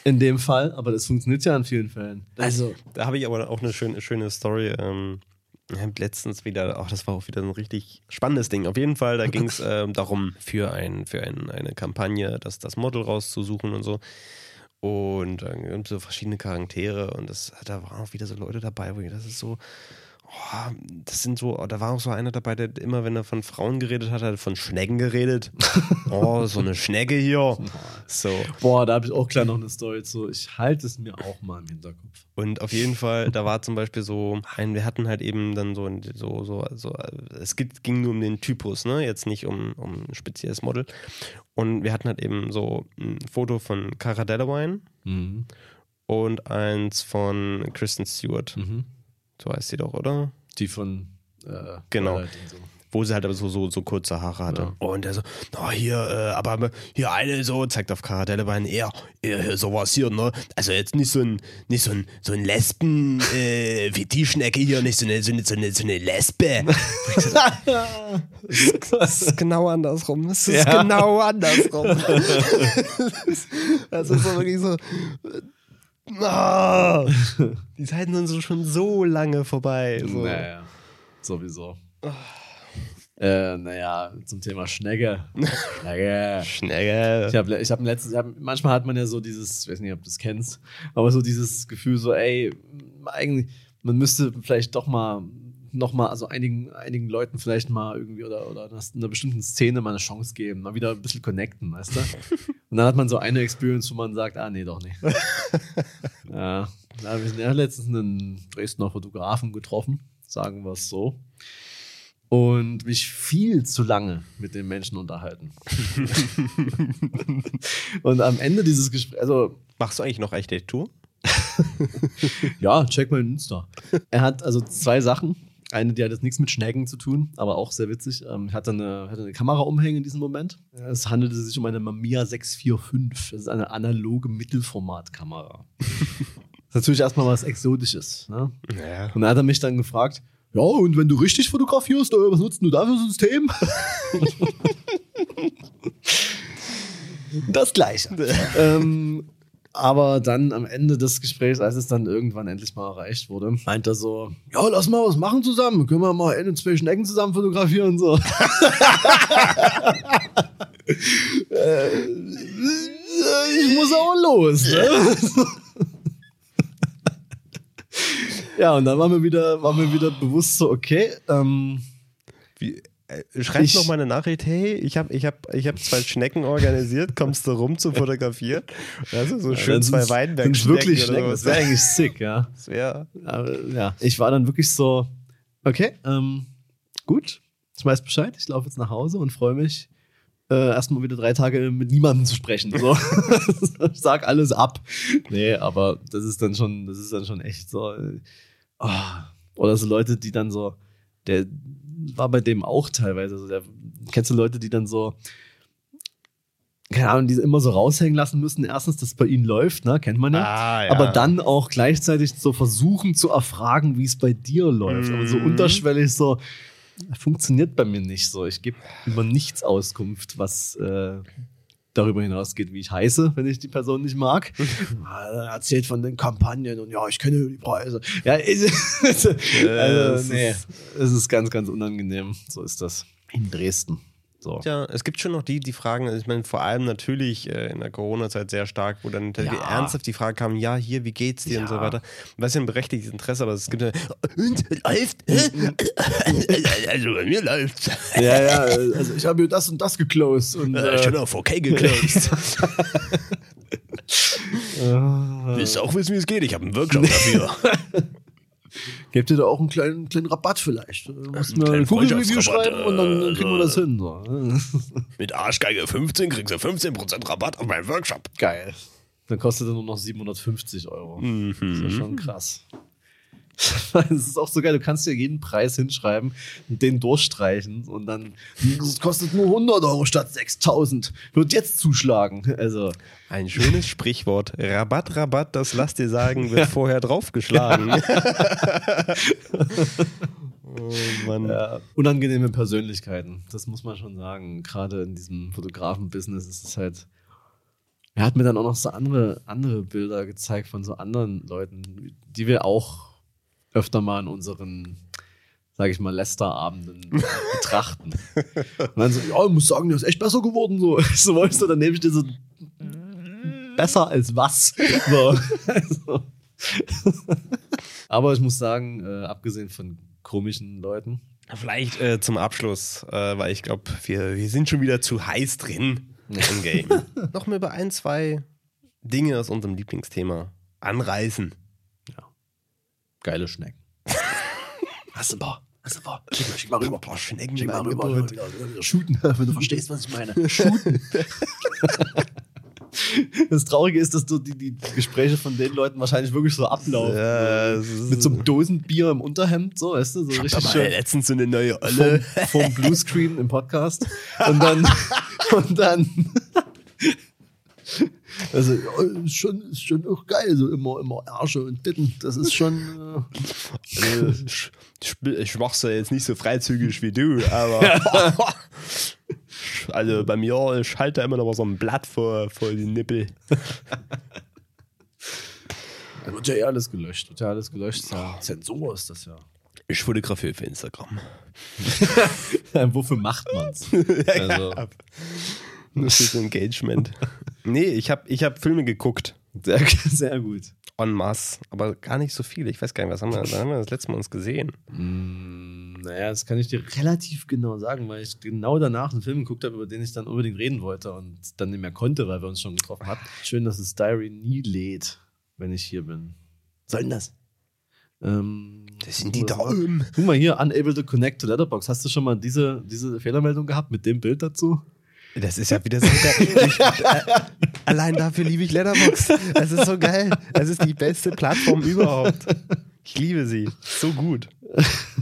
In dem Fall, aber das funktioniert ja in vielen Fällen. Also, Da habe ich aber auch eine schöne, schöne Story. Ähm, letztens wieder, auch das war auch wieder ein richtig spannendes Ding. Auf jeden Fall, da ging es ähm, darum, für, ein, für ein, eine Kampagne das, das Model rauszusuchen und so. Und dann gibt es so verschiedene Charaktere und das, da waren auch wieder so Leute dabei, wo ich, das ist so, oh, das sind so, da war auch so einer dabei, der immer, wenn er von Frauen geredet hat, hat er von Schnecken geredet. [laughs] oh, so eine Schnecke hier. So. boah, da habe ich auch klar noch eine Story zu. Ich halte es mir auch mal im Hinterkopf. Und auf jeden Fall, da war zum Beispiel so, ein, wir hatten halt eben dann so, so, so, so es ging nur um den Typus, ne? Jetzt nicht um, um ein spezielles Model. Und wir hatten halt eben so ein Foto von Cara Delevingne Mhm. und eins von Kristen Stewart. Mhm. So heißt sie doch, oder? Die von äh, Genau. So. Wo sie halt aber so, so, so kurze Haare hatte. Ja. Und er so, na hier, äh, aber hier eine so, zeigt auf Delevingne, eher, eher sowas hier, ne? Also jetzt nicht so ein, nicht so ein, so ein Lesben, äh, [laughs] wie die Schnecke hier, nicht so eine, so eine, so eine, so eine Lesbe. [laughs] Das ist genau andersrum. Das ist Ja. genau andersrum. [laughs] das ist so wirklich so. Ah, [laughs] die Zeiten sind so schon so lange vorbei. So. Naja, sowieso. Äh, naja, zum Thema Schnecke. Schnecke. [laughs] Schnell. Ich habe ich hab letztens, ich hab, manchmal hat man ja so dieses, ich weiß nicht, ob du das kennst, aber so dieses Gefühl so, ey, eigentlich, man müsste vielleicht doch mal noch mal, also einigen, einigen Leuten vielleicht mal irgendwie oder, oder einer, einer bestimmten Szene mal eine Chance geben, mal wieder ein bisschen connecten, weißt du? [laughs] Und dann hat man so eine Experience, wo man sagt, ah, nee, doch nicht. [laughs] ja, da habe ich ja letztens einen Dresdner Fotografen getroffen sagen wir es so. Und mich viel zu lange mit den Menschen unterhalten. [laughs] und am Ende dieses Gesprächs, also Machst du eigentlich noch Architektur? ja, check mal Insta. Er hat also zwei Sachen. Eine, die hat jetzt nichts mit Schnecken zu tun, aber auch sehr witzig. Ähm, hatte eine, hatte eine Kamera umhängen in diesem Moment. Es handelte sich um eine Mamiya 645. Das ist eine analoge Mittelformatkamera. das [laughs] ist natürlich erstmal was Exotisches. Ne? Ja. Und dann hat er mich dann gefragt, ja, und wenn du richtig fotografierst, äh, was nutzt du da für ein System? [laughs] das Gleiche. [laughs] ähm, aber dann am Ende des Gesprächs, als es dann irgendwann endlich mal erreicht wurde, meint er so, ja, lass mal was machen zusammen. Können wir mal ein und zwei Schnecken zusammen fotografieren und so. [laughs] Äh, ich muss auch los. Ne? ja, und dann war mir wieder, war mir wieder bewusst so, okay, ähm, Wie, äh, schreibst Ich- noch mal eine Nachricht, hey, ich habe ich hab, ich hab zwei Schnecken organisiert, kommst du rum zu fotografieren? Also so schön zwei Weinberg sind's wirklich Schnecken. Das wäre eigentlich sick, ja. Das wär, Aber, ja, ich war dann wirklich so, okay, ähm, gut, ich weiß Bescheid, ich laufe jetzt nach Hause und freue mich, äh, erstmal wieder drei Tage mit niemandem zu sprechen. So. [laughs] ich sag alles ab. Nee, aber das ist dann schon, das ist dann schon echt so. Äh, ah. Oder so Leute, die dann so, der war bei dem auch teilweise so, der, kennst du Leute, die dann so, keine Ahnung, die immer so raushängen lassen müssen. Erstens, dass es bei ihnen läuft, ne? Kennt man ja Ah, ja. aber dann auch gleichzeitig so versuchen zu erfragen, wie es bei dir läuft. Aber so Mhm. unterschwellig so, funktioniert bei mir nicht so. Ich gebe über nichts Auskunft, was äh, darüber hinausgeht, wie ich heiße, wenn ich die Person nicht mag. [laughs] Ah, er erzählt von den Kampagnen und ja, ich kenne die Preise. Ja, ist, es [laughs] also, nee, es ist ganz, ganz unangenehm. So ist das. In Dresden. So. Ja, es gibt schon noch die, die fragen, also ich meine, vor allem natürlich äh, in der Corona-Zeit sehr stark, wo dann Ja. ernsthaft die Frage kam, ja, hier, wie geht's dir und so Ja. weiter. Was ja ein berechtigtes Interesse, aber es gibt ja, und, läuft? Hä? [laughs] also bei mir läuft's. Ja, ja, also ich habe mir das und das geclosed. Und, Äh, schon auf okay geclosed. äh, Willst du auch wissen, wie es geht? Ich habe einen Workshop dafür. [laughs] Gebt ihr da auch einen kleinen, kleinen Rabatt vielleicht? Musst Einen mir ein kleinen Google-Review schreiben und dann äh, kriegen wir das hin. So. [laughs] Mit Arschgeige 15 kriegst du 15% Rabatt auf meinen Workshop. Geil. Dann kostet er nur noch 750 Euro. Das ist ja schon krass. [laughs] Das ist auch so geil. Du kannst dir jeden Preis hinschreiben und den durchstreichen und dann, das kostet nur 100 Euro statt 6000. Wird jetzt zuschlagen. Also, Ein schönes Sprichwort. Rabatt, Rabatt, das lass dir sagen, wird [laughs] vorher draufgeschlagen. [laughs] oh Mann. ja, unangenehme Persönlichkeiten. Das muss man schon sagen. Gerade in diesem Fotografen-Business ist es halt. Er hat mir dann auch noch so andere, andere Bilder gezeigt von so anderen Leuten, die wir auch öfter mal in unseren, sage ich mal, Lester-Abenden [laughs] betrachten. Und dann so, ja, ich muss sagen, der ist echt besser geworden. So, [laughs] so weißt du, dann nehme ich dir so besser als was. [laughs] So. Also. Aber ich muss sagen, äh, abgesehen von komischen Leuten, Vielleicht äh, zum Abschluss, äh, weil ich glaube, wir, wir sind schon wieder zu heiß drin im Game. Noch mal über ein, zwei Dinge aus unserem Lieblingsthema anreißen. Geile Schnecken. Hast du ein paar? Hast du ein paar? Schick mal, schick mal rüber. Boah, Schnecken Schick mal rüber. Shooten, wenn du verstehst, was ich meine. Shooten. [laughs] Das Traurige ist, dass du die, die Gespräche von den Leuten wahrscheinlich wirklich so ablaufen. Ja, Mit so einem Dosenbier im Unterhemd, so, weißt du, so richtig Aber schön. letztens so eine neue vom, Olle. vom Bluescreen im Podcast. Und dann, [laughs] und dann, [laughs] [laughs] also, ja, ist schon, ist schon auch geil, so immer, immer Ärsche und Titten. Das ist schon, äh, Also, ich, ich, mach's ja jetzt nicht so freizügig wie du, aber. [laughs] also bei mir, ich halte da immer noch mal so ein Blatt vor, vor die Nippel. da [laughs] wird ja eh alles gelöscht. Wird ja alles gelöscht. Ja, Zensur ist das ja. Ich fotografiere für Instagram. Wofür macht man's? Also, Nur fürs Engagement. Nee, ich habe ich hab Filme geguckt. sehr, [laughs] sehr gut. En masse. Aber gar nicht so viele. Ich weiß gar nicht, was haben wir, wann haben wir das letzte Mal uns gesehen? Mm, naja, das kann ich dir relativ genau sagen, weil ich genau danach einen Film geguckt habe, über den ich dann unbedingt reden wollte und dann nicht mehr konnte, weil wir uns schon getroffen hatten. Schön, dass das Diary nie lädt, wenn ich hier bin. Soll denn das? Ähm, Das sind die Daumen. Guck mal hier, unable to connect to Letterbox. Hast du schon mal diese, diese Fehlermeldung gehabt mit dem Bild dazu? Das ist ja wieder so geil. Ich, [laughs] äh, allein dafür liebe ich Letterbox. Es ist so geil. Es ist die beste Plattform überhaupt. Ich liebe sie. So gut.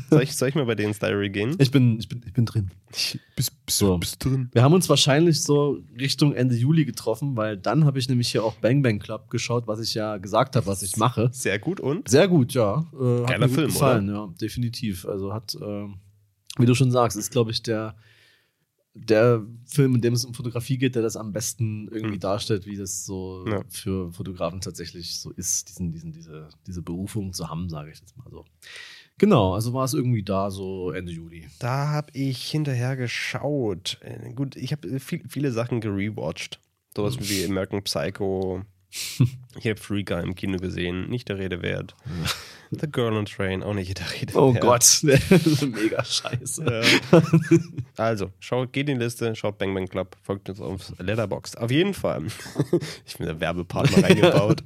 Soll ich, soll ich mal bei denen Diary gehen? Ich bin, ich bin, ich bin drin. Ich, bist, bist, So. bist drin. Wir haben uns wahrscheinlich so Richtung Ende Juli getroffen, weil dann habe ich nämlich hier auch Bang Bang Club geschaut, was ich ja gesagt habe, was ich mache. Sehr gut und? Sehr gut, ja. Äh, Geiler Film, gefallen, ja, definitiv. Also hat, ähm, wie du schon sagst, ist, glaube ich, der, der Film, in dem es um Fotografie geht, der das am besten irgendwie Hm. darstellt, wie das so Ja. für Fotografen tatsächlich so ist, diesen, diesen, diese, diese Berufung zu haben, sage ich jetzt mal so. Genau, also war es irgendwie da so Ende Juli. Da habe ich hinterher geschaut. Äh, Gut, ich habe viel, viele Sachen gerewatcht. Sowas wie American Psycho. [laughs] Ich habe Free Guy im Kino gesehen. Nicht der Rede wert. [laughs] The Girl on Train. Auch nicht der Rede Oh wert. Gott, [laughs] mega scheiße. Ja. Also, schaut, geht in die Liste, schaut Bang Bang Club, folgt uns auf Letterboxd. Auf jeden Fall. ich bin der Werbepartner reingebaut.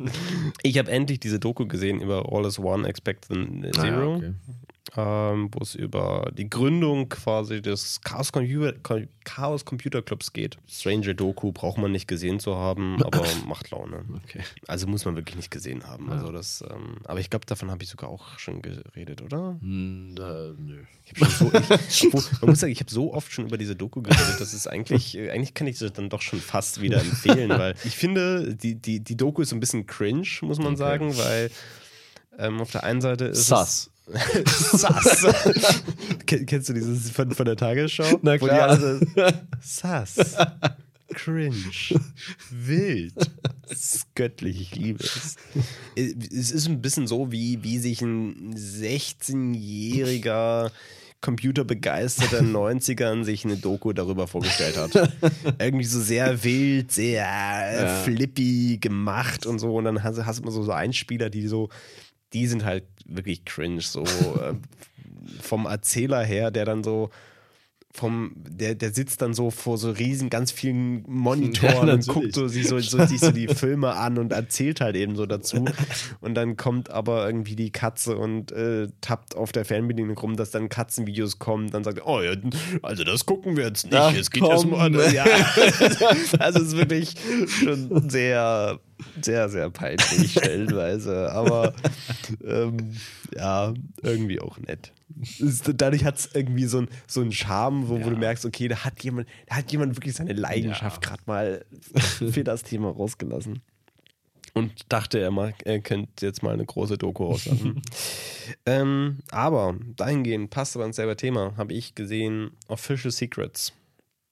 Ich habe endlich diese Doku gesehen über All is One, Expect the Zero. Ah, okay. Ähm, wo es über die Gründung quasi des Chaos Computer, Chaos Computer Clubs geht. Stranger Doku braucht man nicht gesehen zu haben, [laughs] aber macht Laune. okay. Also muss man wirklich nicht gesehen haben. Ja. Also das, ähm, aber ich glaube, davon habe ich sogar auch schon geredet, oder? Hm, da, nö. Ich so, ich, [laughs] man muss sagen, ich habe so oft schon über diese Doku geredet, dass es eigentlich, äh, eigentlich kann ich sie dann doch schon fast wieder empfehlen, weil [laughs] ich finde, die, die, die Doku ist so ein bisschen cringe, muss man Okay. sagen, weil ähm, auf der einen Seite ist Sass. es Sass. [laughs] Ken- Kennst du dieses von, von der Tagesschau? Na Wo die klar. alle [laughs] Sass. Cringe. Wild. Das ist göttlich, ich liebe es. Es ist ein bisschen so, wie, wie sich ein 16-jähriger computerbegeisterter 90ern sich eine Doku darüber vorgestellt hat. [laughs] Irgendwie so sehr wild, sehr äh, Ja. flippy gemacht und so. Und dann hast, hast du immer so, so Einspieler, die so, die sind halt wirklich cringe, so äh, [laughs] vom Erzähler her, der dann so vom, der, der sitzt dann so vor so riesen, ganz vielen Monitoren [laughs] Ja, und guckt so, sich, so, so, sich so die Filme an und erzählt halt eben so dazu. [laughs] Und dann kommt aber irgendwie die Katze und äh, tappt auf der Fernbedienung rum, dass dann Katzenvideos kommen. Dann sagt er, oh ja, also das gucken wir jetzt nicht. Ach, es geht erstmal an. Ja. Also es ist wirklich schon sehr, sehr, sehr peinlich [laughs] stellenweise. Aber ähm, ja, irgendwie auch nett. Dadurch hat es irgendwie so, ein, so einen Charme, wo, wo Ja. du merkst, okay, da hat jemand, da hat jemand wirklich seine Leidenschaft Ja. gerade mal [laughs] für das Thema rausgelassen. Und dachte, er, mag, er könnte jetzt mal eine große Doku rauslassen. [laughs] ähm, aber dahingehend passt aber ins selber Thema, habe ich gesehen, Official Secrets.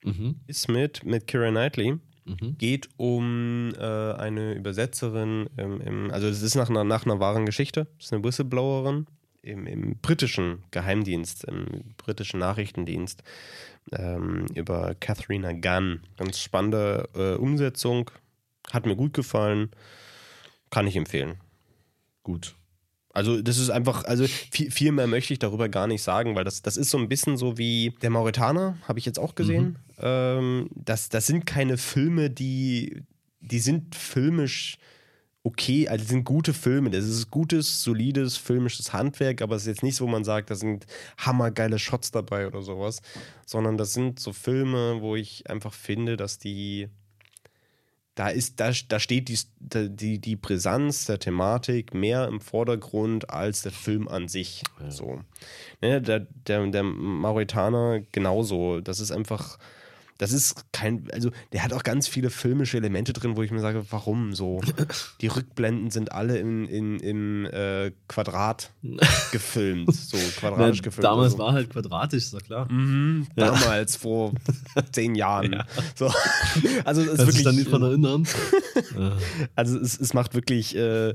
Mhm. Ist mit, mit Kira Knightley. Mhm. Geht um äh, eine Übersetzerin, im, im, also es ist nach einer, nach einer wahren Geschichte, es ist eine Whistleblowerin im, im britischen Geheimdienst, im britischen Nachrichtendienst ähm, über Katharina Gunn. Ganz spannende äh, Umsetzung, hat mir gut gefallen, kann ich empfehlen. Gut. Also das ist einfach, also viel, viel mehr möchte ich darüber gar nicht sagen, weil das, das ist so ein bisschen so wie der Mauretaner, habe ich jetzt auch gesehen. Ähm, das, das sind keine Filme, die, die sind filmisch okay, also sind gute Filme. Das ist gutes, solides filmisches Handwerk, aber es ist jetzt nichts, wo man sagt, da sind hammergeile Shots dabei oder sowas, sondern das sind so Filme, wo ich einfach finde, dass die da ist, da, da steht die, die, die Brisanz der Thematik mehr im Vordergrund als der Film an sich. Ja. So. Ne, der, der, der Mauretaner genauso. Das ist einfach, das ist kein, also der hat auch ganz viele filmische Elemente drin, wo ich mir sage, warum so? [laughs] Die Rückblenden sind alle in, in, im äh, Quadrat [laughs] gefilmt, so quadratisch gefilmt. damals also. war halt quadratisch, ist doch klar. Mhm, Ja. damals, vor [laughs] zehn Jahren. So. Also es ist Kannst wirklich, dann nicht dran erinnern? Ja. also es, es macht wirklich äh,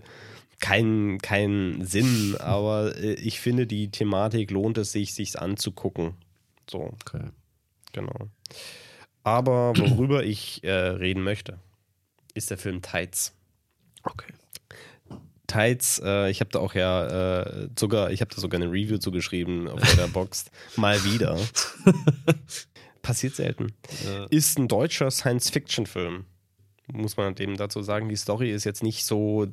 keinen keinen Sinn, aber äh, ich finde, die Thematik lohnt es sich, sich anzugucken. So, okay. genau. Aber worüber [clears throat] ich äh, reden möchte, ist der Film Tides. Okay. Tides, äh, ich habe da auch ja äh, sogar, ich habe da sogar eine Review zugeschrieben auf der Box. [laughs] Mal wieder. [laughs] Passiert selten. Ja. ist ein deutscher Science-Fiction-Film. Muss man dem dazu sagen. Die Story ist jetzt nicht so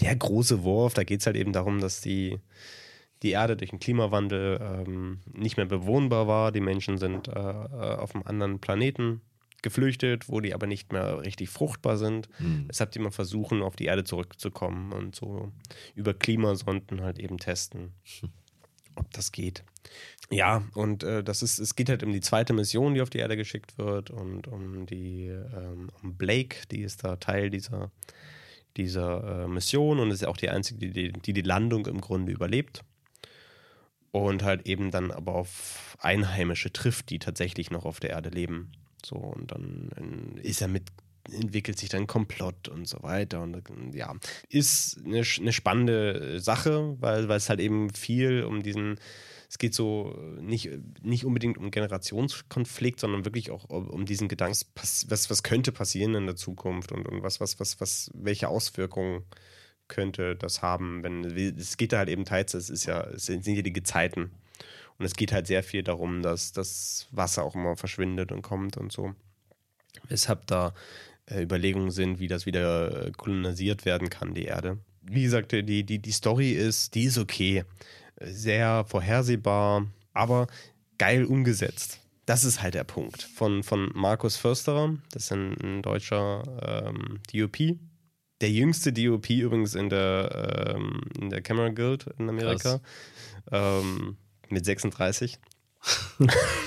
der große Wurf, da geht es halt eben darum, dass die, die Erde durch den Klimawandel ähm, nicht mehr bewohnbar war. Die Menschen sind äh, äh auf einem anderen Planeten geflüchtet, wo die aber nicht mehr richtig fruchtbar sind. Mhm. Deshalb die mal versuchen, auf die Erde zurückzukommen und so über Klimasonden halt eben testen, ob das geht. Ja, und äh, das ist, es geht halt um die zweite Mission, die auf die Erde geschickt wird und um die, ähm, um Blake, die ist da Teil dieser, dieser äh, Mission und ist ja auch die einzige, die, die die Landung im Grunde überlebt. Und halt eben dann aber auf Einheimische trifft, die tatsächlich noch auf der Erde leben. So, und dann ist er mit, entwickelt sich dann Komplott und so weiter. Und ja, ist eine, eine spannende Sache, weil, weil es halt eben viel um diesen, es geht so nicht, nicht unbedingt um Generationskonflikt, sondern wirklich auch um diesen Gedanken, was, was könnte passieren in der Zukunft und, und was, was, was, was, welche Auswirkungen könnte das haben, wenn es geht da halt eben teils, es ist ja, es sind ja die Gezeiten. Und es geht halt sehr viel darum, dass das Wasser auch immer verschwindet und kommt und so. Weshalb da äh, Überlegungen sind, wie das wieder äh, kolonisiert werden kann, die Erde. Wie gesagt, die, die, die Story ist, die ist okay. Sehr vorhersehbar, aber geil umgesetzt. Das ist halt der Punkt. Von, von Markus Försterer, das ist ein, ein deutscher ähm, DOP. Der jüngste DOP übrigens in der, ähm, in der Camera Guild in Amerika. Ähm, mit 36. [laughs]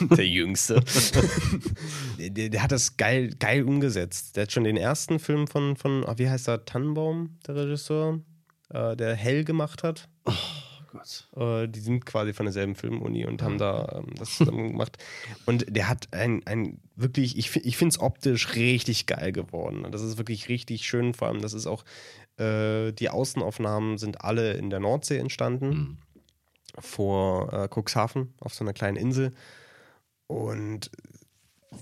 der Jüngste. [laughs] der, der, hat das geil, geil umgesetzt. Der hat schon den ersten Film von, von oh, wie heißt er, Tannenbaum, der Regisseur, äh, der Hell gemacht hat. Oh Gott. Äh, die sind quasi von derselben Filmuni und haben da ähm, das zusammen [laughs] gemacht. Und der hat ein, ein wirklich, ich, ich finde es optisch richtig geil geworden. Das ist wirklich richtig schön. Vor allem, das ist auch, äh, die Außenaufnahmen sind alle in der Nordsee entstanden. Mhm vor äh, Cuxhaven auf so einer kleinen Insel und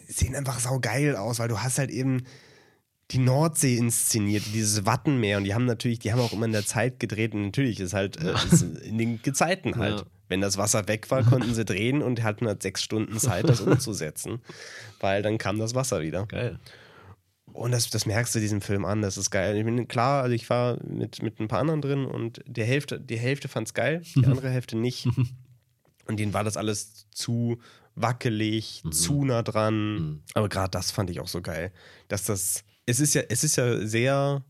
sehen einfach saugeil aus, weil du hast halt eben die Nordsee inszeniert, dieses Wattenmeer und die haben natürlich, die haben auch immer in der Zeit gedreht und natürlich ist halt äh, ist [laughs] in den Gezeiten halt. Ja. Wenn das Wasser weg war, konnten sie drehen und hatten halt sechs Stunden Zeit, das [laughs] umzusetzen, weil dann kam das Wasser wieder. Geil. Und das, das merkst du diesem Film an, das ist geil. Ich bin klar, also ich war mit, mit ein paar anderen drin und die Hälfte, die Hälfte fand es geil, die [laughs] andere Hälfte nicht. und denen war das alles zu wackelig, mhm. zu nah dran. Mhm. Aber gerade das fand ich auch so geil. Dass das, es ist ja, es ist ja sehr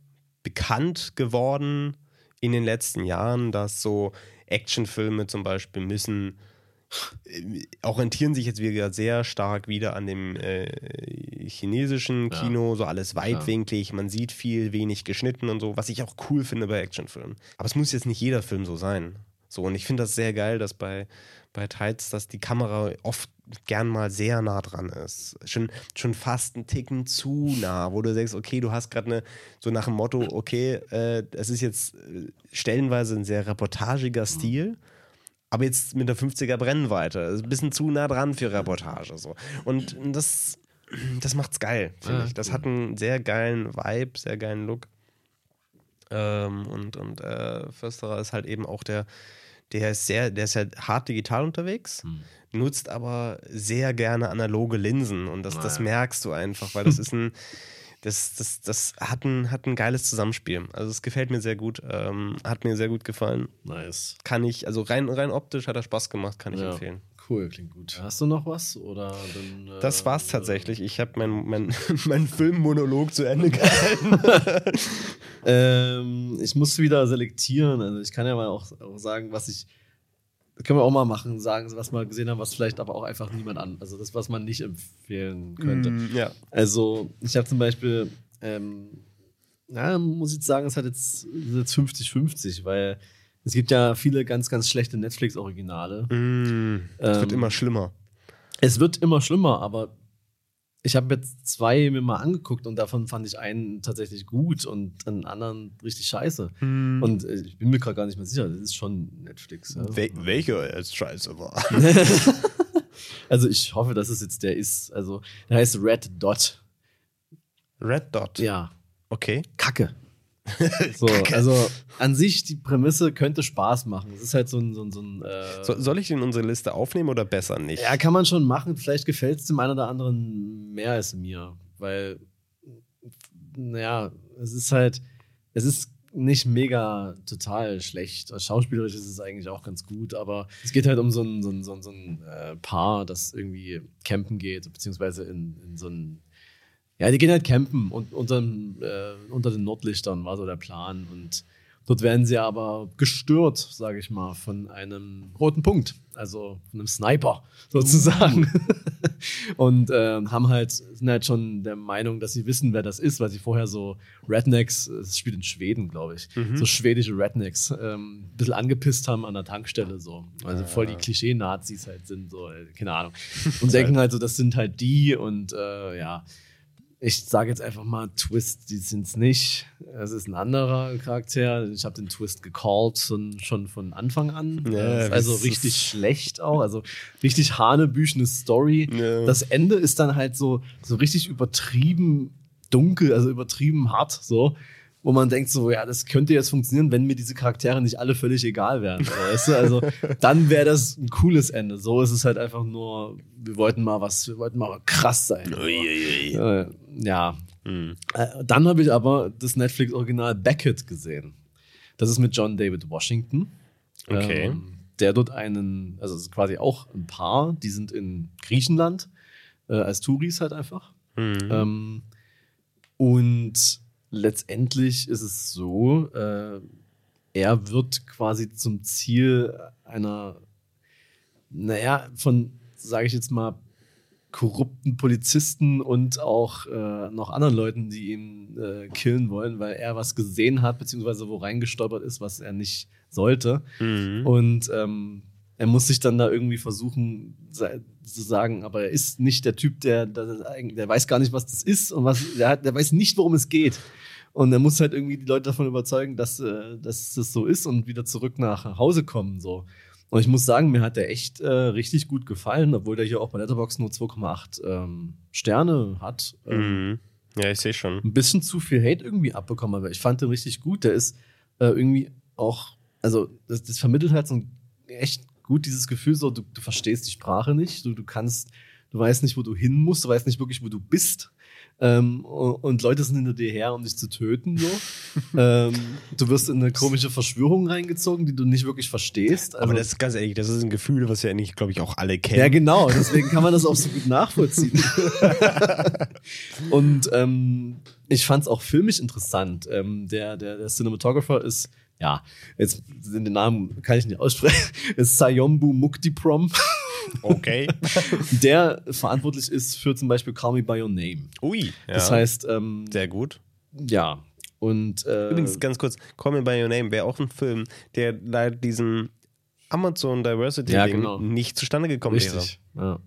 bekannt geworden in den letzten Jahren, dass so Actionfilme zum Beispiel müssen orientieren sich jetzt wieder sehr stark wieder an dem äh, chinesischen Kino, ja. so alles weitwinklig, man sieht viel, wenig geschnitten und so, was ich auch cool finde bei Actionfilmen. Aber es muss jetzt nicht jeder Film so sein. So, und ich finde das sehr geil, dass bei, bei Tides, dass die Kamera oft gern mal sehr nah dran ist. Schon, schon fast einen Ticken zu nah, wo du denkst, okay, du hast gerade eine, so nach dem Motto, okay, äh, es ist jetzt äh, stellenweise ein sehr reportagiger Stil. Mhm aber jetzt mit der 50er Brennweite. Ist ein bisschen zu nah dran für Reportage. So. Und das, das macht's geil, finde ich. Das hat einen sehr geilen Vibe, sehr geilen Look. Ähm, und und äh, Försterer ist halt eben auch der, der ist sehr, der ist halt hart digital unterwegs, hm. nutzt aber sehr gerne analoge Linsen und das, das merkst du einfach, weil das [laughs] ist ein das, das, das hat, ein, hat ein geiles Zusammenspiel. Also es gefällt mir sehr gut. Ähm, hat mir sehr gut gefallen. Nice. Kann ich, also rein, rein optisch hat er Spaß gemacht, kann ich ja. empfehlen. Cool, klingt gut. Hast du noch was? Oder dann, äh, das war's tatsächlich. Ich habe meinen mein, [laughs] mein Filmmonolog zu Ende gehalten. [laughs] ähm, ich muss wieder selektieren. Also ich kann ja mal auch, auch sagen, was ich können wir auch mal machen, sagen, was wir gesehen haben, was vielleicht aber auch einfach niemand an. Also das, was man nicht empfehlen könnte. Mm, ja. Also ich habe zum Beispiel, ähm, na, muss ich jetzt sagen, es hat jetzt 50-50, weil es gibt ja viele ganz, ganz schlechte Netflix-Originale. Mm, es ähm, wird immer schlimmer. Es wird immer schlimmer, aber ich habe jetzt zwei mir mal angeguckt und davon fand ich einen tatsächlich gut und einen anderen richtig scheiße. Hm. Und äh, ich bin mir gerade gar nicht mehr sicher, das ist schon Netflix. Ja. Wel welcher jetzt scheiße war. [laughs] [laughs] also ich hoffe, dass es jetzt der ist. Also der heißt Red Dot. Red Dot? Ja. Okay. Kacke. [laughs] So, also an sich, die Prämisse könnte Spaß machen. Es ist halt so ein. So ein, so ein äh so, soll ich in unsere Liste aufnehmen oder besser nicht? Ja, kann man schon machen. Vielleicht gefällt es dem einen oder anderen mehr als mir. Weil, naja, es ist halt. Es ist nicht mega total schlecht. Schauspielerisch ist es eigentlich auch ganz gut, aber es geht halt um so ein, so ein, so ein, so ein äh, Paar, das irgendwie campen geht, beziehungsweise in, in so ein. Ja, die gehen halt campen und unter, äh, unter den Nordlichtern war so der Plan. Und dort werden sie aber gestört, sage ich mal, von einem roten Punkt, also von einem Sniper [laughs] sozusagen. Uh. und äh, haben halt, sind halt schon der Meinung, dass sie wissen, wer das ist, weil sie vorher so Rednecks, es spielt in Schweden, glaube ich, mhm. so schwedische Rednecks, ähm, ein bisschen angepisst haben an der Tankstelle so. Also ah. voll die Klischee-Nazis halt sind, so, äh, keine Ahnung. [laughs] Und denken halt so, das sind halt die und äh, ja ich sage jetzt einfach mal, Twist, die sind es nicht. Es ist ein anderer Charakter. Ich habe den Twist gecallt schon, schon von Anfang an. Ja, also richtig schlecht auch. Also richtig hanebüchene Story. Ja. Das Ende ist dann halt so, so richtig übertrieben dunkel, also übertrieben hart so wo man denkt so, ja, das könnte jetzt funktionieren, wenn mir diese Charaktere nicht alle völlig egal wären. Weißt du? Also dann wäre das ein cooles Ende. So ist es halt einfach nur, wir wollten mal was, wir wollten mal krass sein. Ui, ui. ja. Mhm. Dann habe ich aber das Netflix-Original Beckett gesehen. Das ist mit John David Washington. Okay. Ähm, der dort einen, also quasi auch ein Paar, die sind in Griechenland äh, als Touris halt einfach. Mhm. Ähm, und letztendlich ist es so, äh, er wird quasi zum Ziel einer, naja, von, sage ich jetzt mal, korrupten Polizisten und auch äh, noch anderen Leuten, die ihn äh, killen wollen, weil er was gesehen hat, beziehungsweise wo reingestolpert ist, was er nicht sollte. Mhm. Und ähm, er muss sich dann da irgendwie versuchen zu sagen, aber er ist nicht der Typ, der, der, der weiß gar nicht, was das ist und was, der, hat, der weiß nicht, worum es geht. Und er muss halt irgendwie die Leute davon überzeugen, dass, äh, dass das so ist und wieder zurück nach Hause kommen. So. Und ich muss sagen, mir hat der echt äh, richtig gut gefallen, obwohl der hier auch bei Letterboxd nur 2,8 ähm, Sterne hat. Ähm, mhm. Ja, ich sehe schon. Ein bisschen zu viel Hate irgendwie abbekommen, aber ich fand den richtig gut. Der ist äh, irgendwie auch, also das, das, vermittelt halt so ein echt gut dieses Gefühl, so du, du verstehst die Sprache nicht, du, du kannst, du weißt nicht, wo du hin musst, du weißt nicht wirklich, wo du bist. Ähm, und Leute sind hinter dir her, um dich zu töten. So. [laughs] ähm, du wirst in eine komische Verschwörung reingezogen, die du nicht wirklich verstehst. Also, Aber das ist ganz ehrlich, das ist ein Gefühl, was ja eigentlich, glaube ich, auch alle kennen. Ja, genau. Deswegen kann man das auch so gut nachvollziehen. [laughs] und ähm, ich fand es auch filmisch interessant. Ähm, der, der, der Cinematographer ist ja, jetzt den Namen kann ich nicht aussprechen, [laughs] ist Sayombu Muktiprom. [laughs] Okay. Der verantwortlich ist für zum Beispiel Call Me By Your Name. Ui. Ja. Das heißt. Ähm, Sehr gut. Ja. Und, äh, Übrigens, ganz kurz, Call Me By Your Name wäre auch ein Film, der leider diesen Amazon Diversity ja, genau. nicht zustande gekommen Richtig. wäre. Ja.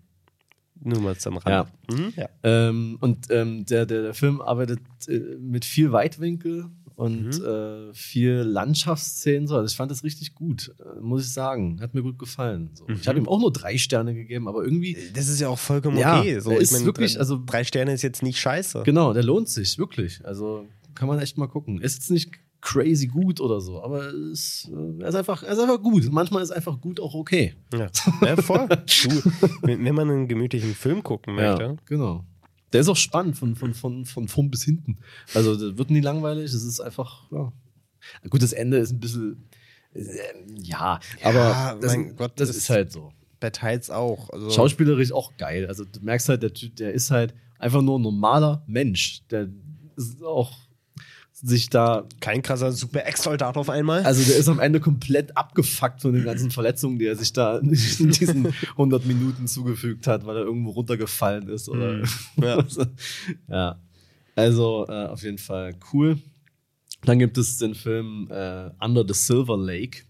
Nur mal zum Rand. Ja. Mhm, ja. Ähm, und ähm, der, der, der Film arbeitet äh, mit viel Weitwinkel und mhm. äh, viel Landschaftsszenen. So. Also ich fand das richtig gut, äh, muss ich sagen. Hat mir gut gefallen. So. Mhm. Ich habe ihm auch nur drei Sterne gegeben, aber irgendwie. Das ist ja auch vollkommen ja, okay. So, ist mein, wirklich, drei, also drei Sterne ist jetzt nicht scheiße. Genau, der lohnt sich wirklich. Also kann man echt mal gucken. Ist jetzt nicht crazy gut oder so, aber es, äh, er, ist einfach, er ist einfach gut. Manchmal ist einfach gut auch okay. Ja, [laughs] ja voll. du, wenn man einen gemütlichen Film gucken möchte. Ja, genau. Der ist auch spannend von, von, von, von vorn bis hinten. Also, das wird nie langweilig. Es ist einfach, ja. Gut, das Ende ist ein bisschen, äh, ja, aber ja, das, Gott, das, das, ist halt so. Bei Teils auch. Also Schauspielerisch auch geil. Also, du merkst halt, der Typ, der ist halt einfach nur ein normaler Mensch. Der ist auch sich da. Kein krasser super Ex-Soldat auf einmal. Also der ist am Ende komplett abgefuckt von den ganzen Verletzungen, die er sich da [laughs] in diesen 100 Minuten zugefügt hat, weil er irgendwo runtergefallen ist. Oder mhm. [laughs] ja. ja. Also äh, auf jeden Fall cool. Dann gibt es den Film äh, Under the Silver Lake,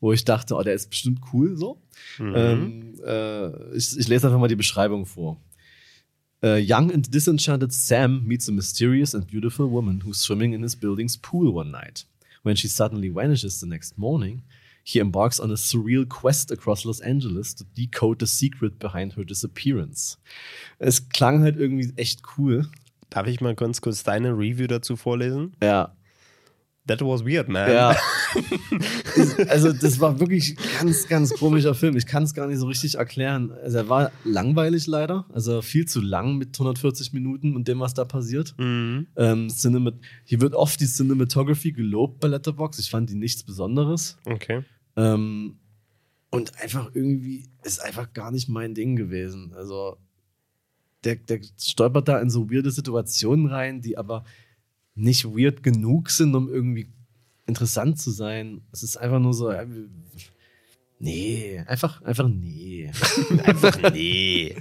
wo ich dachte, oh, der ist bestimmt cool so. Mhm. Ähm, äh, ich, ich lese einfach mal die Beschreibung vor. A young and disenchanted Sam meets a mysterious and beautiful woman who's swimming in his building's pool one night. When she suddenly vanishes the next morning, he embarks on a surreal quest across Los Angeles to decode the secret behind her disappearance. Es klang halt irgendwie echt cool. Darf ich mal ganz kurz deine Review dazu vorlesen? Ja. That was weird, man. Ja. [laughs] also, das war wirklich ganz, ganz komischer Film. Ich kann es gar nicht so richtig erklären. Also, er war langweilig leider. Also, viel zu lang mit 140 Minuten und dem, was da passiert. Mhm. Ähm, Cinemat Hier wird oft die Cinematography gelobt bei Letterbox. Ich fand die nichts Besonderes. Okay. Ähm, und einfach irgendwie ist einfach gar nicht mein Ding gewesen. Also, der, der stolpert da in so weirde Situationen rein, die aber nicht weird genug sind, um irgendwie interessant zu sein. Es ist einfach nur so, nee, einfach, einfach nee. [laughs] Einfach nee.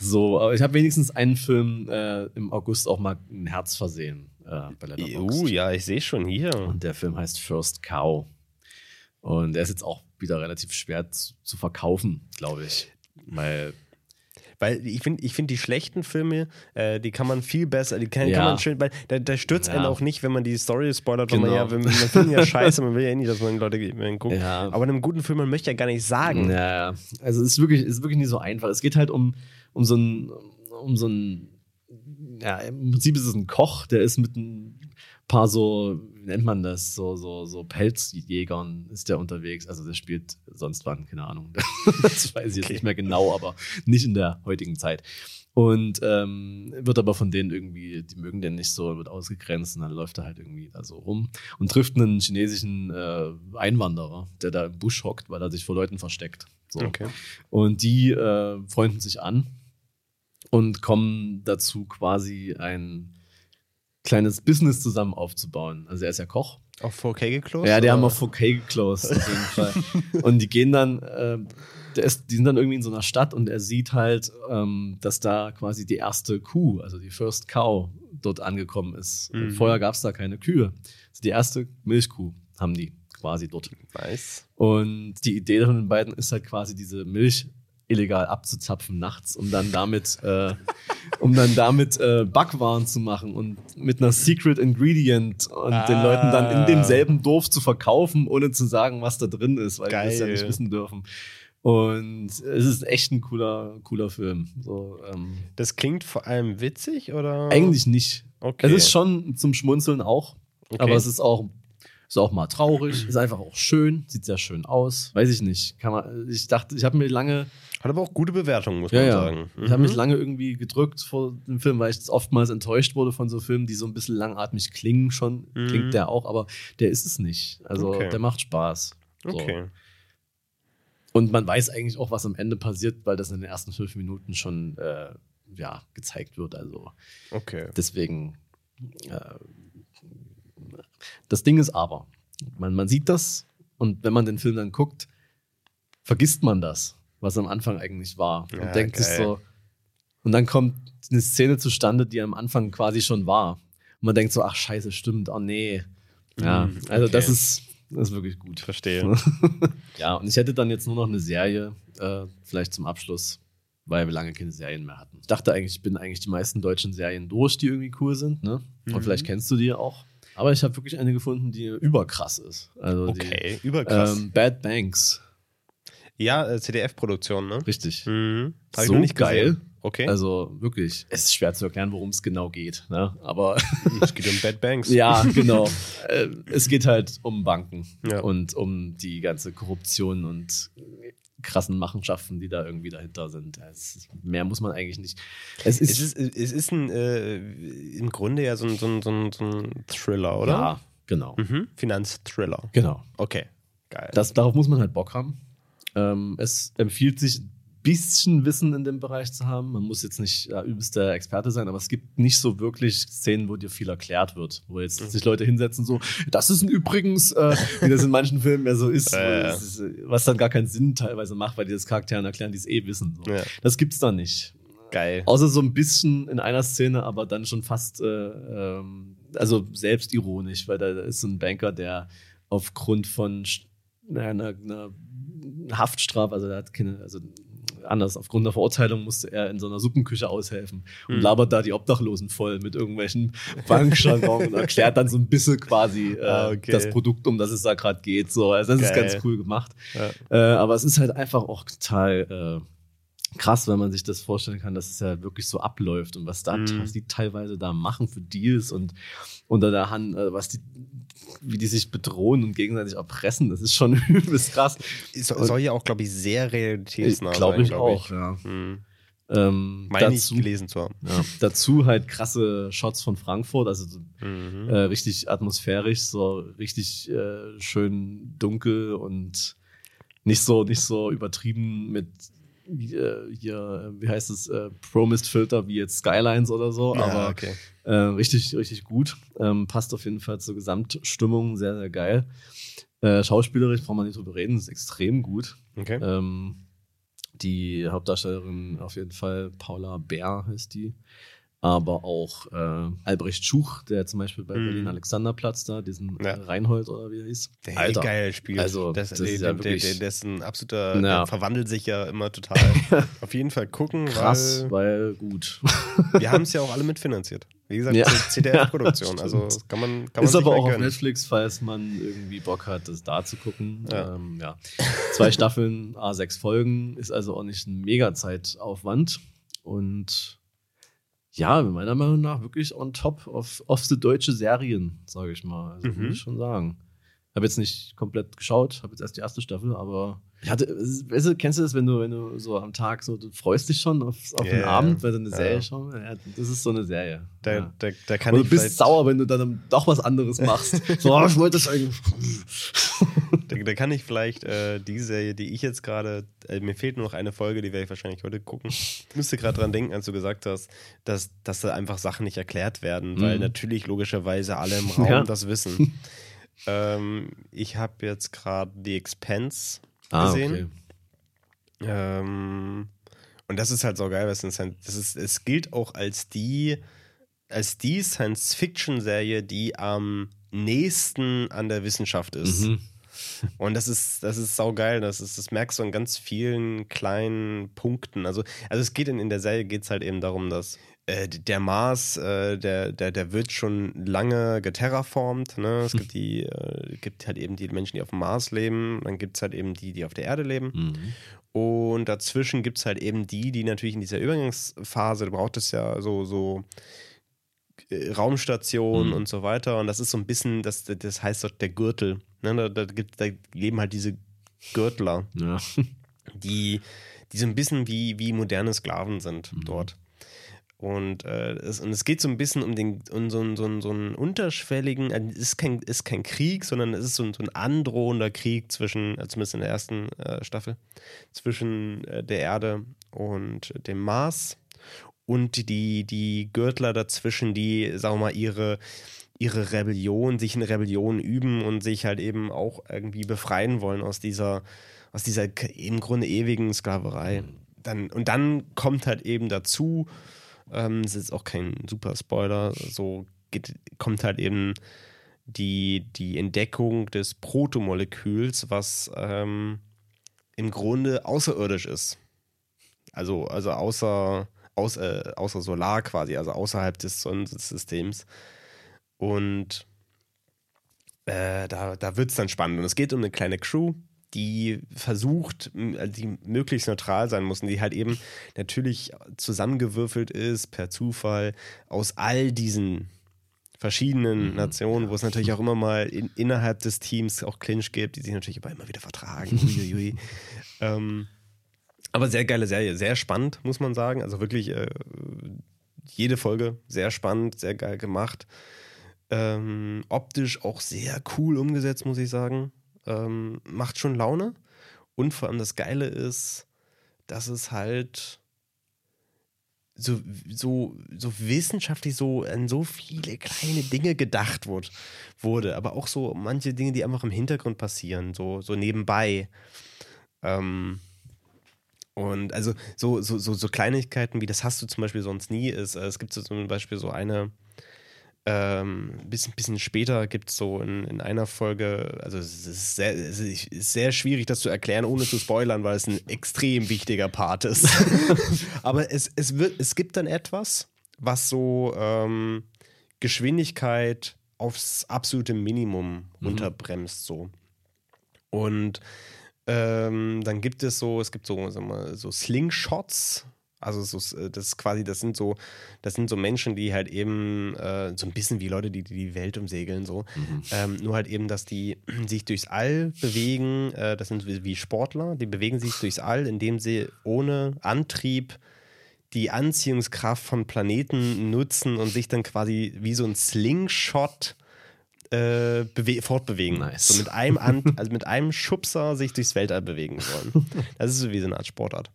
So, aber ich habe wenigstens einen Film äh, im August auch mal ein Herz versehen äh, bei Letterboxd. Uh, ja, ich sehe schon hier. Und der Film heißt First Cow. Und der ist jetzt auch wieder relativ schwer zu, zu verkaufen, glaube ich. Weil Weil ich finde, ich find die schlechten Filme, äh, die kann man viel besser, die kann, Ja. kann man schön, weil da, da stürzt Ja. einen auch nicht, wenn man die Story spoilert, weil man Genau. ja, wenn, man findet ja [laughs] scheiße, man will ja eh nicht, dass man Leute guckt. Ja. Aber in einem guten Film, man möchte ja gar nicht sagen. Ja, also es ist wirklich, ist wirklich nicht so einfach. Es geht halt um, um so ein, um so ein, ja, im Prinzip ist es ein Koch, der ist mit ein paar so, nennt man das, so, so, so Pelzjägern ist der unterwegs. Also der spielt sonst wann, keine Ahnung. [laughs] das weiß ich jetzt Okay. nicht mehr genau, aber nicht in der heutigen Zeit. Und ähm, wird aber von denen irgendwie, die mögen den nicht so, wird ausgegrenzt und dann läuft er halt irgendwie da so rum und trifft einen chinesischen äh, Einwanderer, der da im Busch hockt, weil er sich vor Leuten versteckt. So. Okay. Und die äh, freunden sich an und kommen dazu, quasi ein kleines Business zusammen aufzubauen. Also er ist ja Koch. Auf 4K geclosed? Ja, die oder? haben auf 4K geclosed, auf jeden Fall. [laughs] Und die gehen dann, äh, ist, die sind dann irgendwie in so einer Stadt und er sieht halt, ähm, dass da quasi die erste Kuh, also die First Cow, dort angekommen ist. Mhm. Vorher gab es da keine Kühe. Also die erste Milchkuh haben die quasi dort. Nice. Und die Idee von den beiden ist halt quasi diese Milch illegal abzuzapfen nachts, um dann damit, äh, um dann damit äh, Backwaren zu machen und mit einer Secret Ingredient und den Ah. Leuten dann in demselben Dorf zu verkaufen, ohne zu sagen, was da drin ist, weil die das ja Geil. nicht wissen dürfen. Und es ist echt ein cooler, cooler Film. So, ähm, Das klingt vor allem witzig, oder? eigentlich nicht. Okay. Es ist schon zum Schmunzeln auch, Okay. aber es ist auch, ist auch mal traurig, ist einfach auch schön, sieht sehr schön aus. Weiß ich nicht. Kann man, ich dachte, ich habe mir lange, Hat aber auch gute Bewertungen, muss ja, man ja, sagen. ich habe mich Mhm. lange irgendwie gedrückt vor dem Film, weil ich oftmals enttäuscht wurde von so Filmen, die so ein bisschen langatmig klingen schon. Mhm. Klingt der auch, aber der ist es nicht. Also Okay. der macht Spaß. So. Okay. Und man weiß eigentlich auch, was am Ende passiert, weil das in den ersten fünf Minuten schon äh, ja, gezeigt wird. Also Okay. Deswegen, äh, das Ding ist aber, man, man sieht das und wenn man den Film dann guckt, vergisst man das, was am Anfang eigentlich war. Und Ja, denkt sich geil. so, und dann kommt eine Szene zustande, die am Anfang quasi schon war. Und man denkt so, ach scheiße, stimmt, oh nee. Ja, Mm, also okay. das ist, das ist wirklich gut. Verstehe. [laughs] Ja, und ich hätte dann jetzt nur noch eine Serie, äh, vielleicht zum Abschluss, weil wir lange keine Serien mehr hatten. Ich dachte eigentlich, ich bin eigentlich die meisten deutschen Serien durch, die irgendwie cool sind, ne? Und Mhm. vielleicht kennst du die auch. Aber ich habe wirklich eine gefunden, die überkrass ist. Also Okay, die, überkrass. ähm, Bad Banks, ja, äh, CDF-Produktion, ne? richtig. Mhm. Hab So geil. gesehen. Okay. Also wirklich, es ist schwer zu erklären, worum es genau geht, ne? Aber es geht um Bad Banks. [laughs] ja, genau. [laughs] äh, es geht halt um Banken Ja. und um die ganze Korruption und krassen Machenschaften, die da irgendwie dahinter sind. Es mehr muss man eigentlich nicht. Es ist, Es ist, es ist ein, äh, im Grunde ja so ein, so ein, so ein, so ein Thriller, oder? ja, genau. Mhm. Finanzthriller. Genau. Okay, geil. Das, darauf muss man halt Bock haben. Ähm, es empfiehlt sich, ein bisschen Wissen in dem Bereich zu haben. Man muss jetzt nicht ja, übelster Experte sein, aber es gibt nicht so wirklich Szenen, wo dir viel erklärt wird. Wo jetzt sich Leute hinsetzen, so, das ist ein übrigens, äh, wie das in manchen Filmen ja so ist, [laughs] es ist, äh, was dann gar keinen Sinn teilweise macht, weil die das Charakteren erklären, die es eh wissen. So. Ja. Das gibt's da nicht. geil. Außer so ein bisschen in einer Szene, aber dann schon fast, äh, ähm, also selbstironisch, weil da ist so ein Banker, der aufgrund von einer, einer Haftstrafe, also der hat keine, also anders, aufgrund der Verurteilung musste er in so einer Suppenküche aushelfen und Hm. labert da die Obdachlosen voll mit irgendwelchen [laughs] Bankjargon und erklärt dann so ein bisschen quasi äh, Ah, okay. das Produkt, um das es da gerade geht. So, also das ist Geil. ganz cool gemacht. Ja. Äh, aber es ist halt einfach auch total krass, wenn man sich das vorstellen kann, dass es ja wirklich so abläuft und was da, Mhm. was die teilweise da machen für Deals und unter der Hand, äh, was die, wie die sich bedrohen und gegenseitig erpressen, das ist schon [laughs] übelst krass. So, soll ja auch, glaube ich, sehr realitätsnah Glaube sein, ich glaub auch, ja. Hm. Ähm, Meine ich dazu, gelesen zu haben. ja, dazu halt krasse Shots von Frankfurt, also so, Mhm. äh, richtig atmosphärisch, so richtig äh, schön dunkel und nicht so, nicht so übertrieben mit hier, wie heißt es, äh, Promised Filter wie jetzt Skylines oder so, Ja, aber okay. äh, richtig, richtig gut. Ähm, passt auf jeden Fall zur Gesamtstimmung, sehr, sehr geil. Äh, schauspielerisch braucht man nicht drüber reden, ist extrem gut. okay. Ähm, die Hauptdarstellerin auf jeden Fall, Paula Bär heißt die. Aber auch äh, Albrecht Schuch, der zum Beispiel bei Mhm. Berlin Alexanderplatz da, diesen Ja. äh, Reinhold oder wie er hieß. Der geil spielt. Also, das, das ist ja der, wirklich- der, der ist ein absoluter, Ja. der verwandelt sich ja immer total. [laughs] Auf jeden Fall gucken, Krass, weil weil gut. wir haben es ja auch alle mitfinanziert. Wie gesagt, Ja. [laughs] CDF-Produktion. Ja, also kann man, kann man ist sich aber auch auf gönnen. Netflix, falls man irgendwie Bock hat, das da zu gucken. Ja. Ähm, ja. Zwei Staffeln, A6 Folgen, ist also auch nicht ein mega Zeitaufwand. Und ja, meiner Meinung nach wirklich on top of, of the deutsche Serien, sage ich mal. Also Mhm. muss ich schon sagen. Habe jetzt nicht komplett geschaut, habe jetzt erst die erste Staffel, aber ich hatte, weißt du, kennst du das, wenn du, wenn du so am Tag so, du freust dich schon auf, auf den Ja, Abend, weil du eine ja. Serie schaust? Ja, das ist so eine Serie. Da, ja. da, da kann Und du bist sauer, wenn du dann doch was anderes machst. [laughs] so, oh, ich wollte das eigentlich. Da, da kann ich vielleicht äh, die Serie, die ich jetzt gerade, äh, mir fehlt nur noch eine Folge, die werde ich wahrscheinlich heute gucken. Ich müsste gerade dran denken, als du gesagt hast, dass, dass da einfach Sachen nicht erklärt werden, weil Mhm. natürlich logischerweise alle im [laughs] Raum Ja. das wissen. [laughs] ähm, ich habe jetzt gerade The Expense Ah, gesehen. Ähm, und das ist halt so geil, weil es, das ist, es gilt auch als die, als die Science-Fiction-Serie, die am nächsten an der Wissenschaft ist. Mhm. [laughs] Und das ist, das ist saugeil. Das, ist, das merkst du an ganz vielen kleinen Punkten. Also, also es geht in, in der Serie geht es halt eben darum, dass äh, der Mars, äh, der, der, der wird schon lange geterraformt. Ne? Es gibt [laughs] die, äh, gibt halt eben die Menschen, die auf dem Mars leben, dann gibt es halt eben die, die auf der Erde leben. Mhm. Und dazwischen gibt es halt eben die, die natürlich in dieser Übergangsphase, du braucht es ja so, so äh, Raumstationen Mhm. und so weiter. Und das ist so ein bisschen, das, das heißt dort der Gürtel. Ne? Da, da, gibt, da leben halt diese Gürtler, Ja. [laughs] die, die so ein bisschen wie, wie moderne Sklaven sind Mhm. dort. Und, äh, es, und es geht so ein bisschen um, den, um so, einen- so, einen- so einen unterschwelligen, also es ist kein, ist kein Krieg, sondern es ist so ein, so ein androhender Krieg zwischen, äh, zumindest in der ersten äh, Staffel, zwischen äh, der Erde und dem Mars und die, die Gürtler dazwischen, die, sagen wir mal, ihre, ihre Rebellion, sich in Rebellion üben und sich halt eben auch irgendwie befreien wollen aus dieser, aus dieser im Grunde ewigen Sklaverei. Dann, und dann kommt halt eben dazu, ähm, das ist auch kein super Spoiler, so geht, kommt halt eben die, die Entdeckung des Protomoleküls, was ähm, im Grunde außerirdisch ist. Also, also außer, außer, außer Solar quasi, also außerhalb des Sonnensystems. Und äh, da, da wird es dann spannend. Und es geht um eine kleine Crew, die versucht, also die möglichst neutral sein muss und die halt eben natürlich zusammengewürfelt ist per Zufall aus all diesen verschiedenen Mhm, Nationen, wo es natürlich auch immer mal in, innerhalb des Teams auch Clinch gibt, die sich natürlich aber immer wieder vertragen. [laughs] Uiuiui. ähm, aber sehr geile Serie, sehr spannend, muss man sagen. Also wirklich äh, jede Folge sehr spannend, sehr geil gemacht. Ähm, optisch auch sehr cool umgesetzt, muss ich sagen. Ähm, macht schon Laune. Und vor allem das Geile ist, dass es halt so, so, so wissenschaftlich so an so viele kleine Dinge gedacht wurde, wurde. Aber auch so manche Dinge, die einfach im Hintergrund passieren, so, so nebenbei. Ähm, und also so, so, so, so Kleinigkeiten wie das hast du zum Beispiel sonst nie ist. äh, Es gibt so zum Beispiel so eine, ähm, bisschen, bisschen später gibt es so in, in einer Folge, also es ist, sehr, es ist sehr schwierig, das zu erklären, ohne zu spoilern, weil es ein extrem wichtiger Part ist. [laughs] Aber es, es, wird, es gibt dann etwas, was so ähm, Geschwindigkeit aufs absolute Minimum runterbremst, so. Und Ähm, dann gibt es so, es gibt so, sag mal, so Slingshots. Also so, äh, das ist quasi, das sind so, das sind so Menschen, die halt eben äh, so ein bisschen wie Leute, die die Welt umsegeln, so. Ähm, nur halt eben, dass die [clears throat] sich durchs All bewegen. Äh, das sind wie wie Sportler, die bewegen sich durchs All, indem sie ohne Antrieb die Anziehungskraft von Planeten nutzen und sich dann quasi wie so ein Slingshot äh, bewe- fortbewegen. Nice. So mit einem, An also mit einem Schubser sich durchs Weltall bewegen wollen. [laughs] Das ist so wie so eine Art Sportart.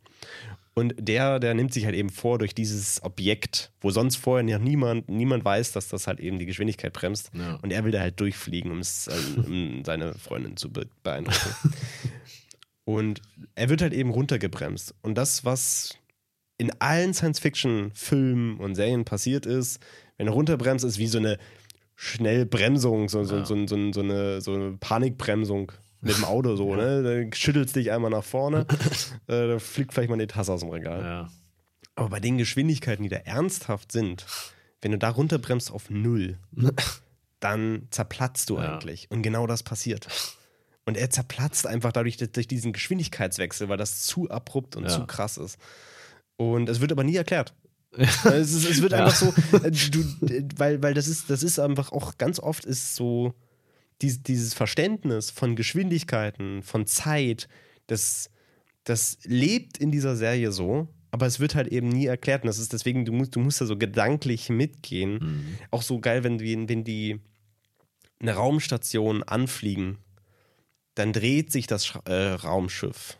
Und der, der nimmt sich halt eben vor durch dieses Objekt, wo sonst vorher noch niemand, niemand weiß, dass das halt eben die Geschwindigkeit bremst. Ja. Und er will da halt durchfliegen, um, es, äh, um seine Freundin zu be beeindrucken. [laughs] Und er wird halt eben runtergebremst. Und das, was in allen Science-Fiction-Filmen und Serien passiert ist, wenn er runterbremst, ist wie so eine Schnellbremsung, so, so, Ja. so, so, so, eine, so eine Panikbremsung mit dem Auto so, ne? Da schüttelst dich einmal nach vorne, [laughs] äh, da fliegt vielleicht mal eine Tasse aus dem Regal. Ja. Aber bei den Geschwindigkeiten, die da ernsthaft sind, wenn du da runterbremst auf null, [laughs] dann zerplatzt du Ja. eigentlich. Und genau das passiert. Und er zerplatzt einfach dadurch, durch diesen Geschwindigkeitswechsel, weil das zu abrupt und Ja. zu krass ist. Und es wird aber nie erklärt. [laughs] es, es wird einfach so, äh, du, weil, weil das ist, das ist einfach auch ganz oft ist so dies, dieses Verständnis von Geschwindigkeiten, von Zeit, das, das lebt in dieser Serie so, aber es wird halt eben nie erklärt. Und das ist deswegen, du musst, du musst da so gedanklich mitgehen. Mhm. Auch so geil, wenn die, wenn die eine Raumstation anfliegen, dann dreht sich das Sch- äh, Raumschiff.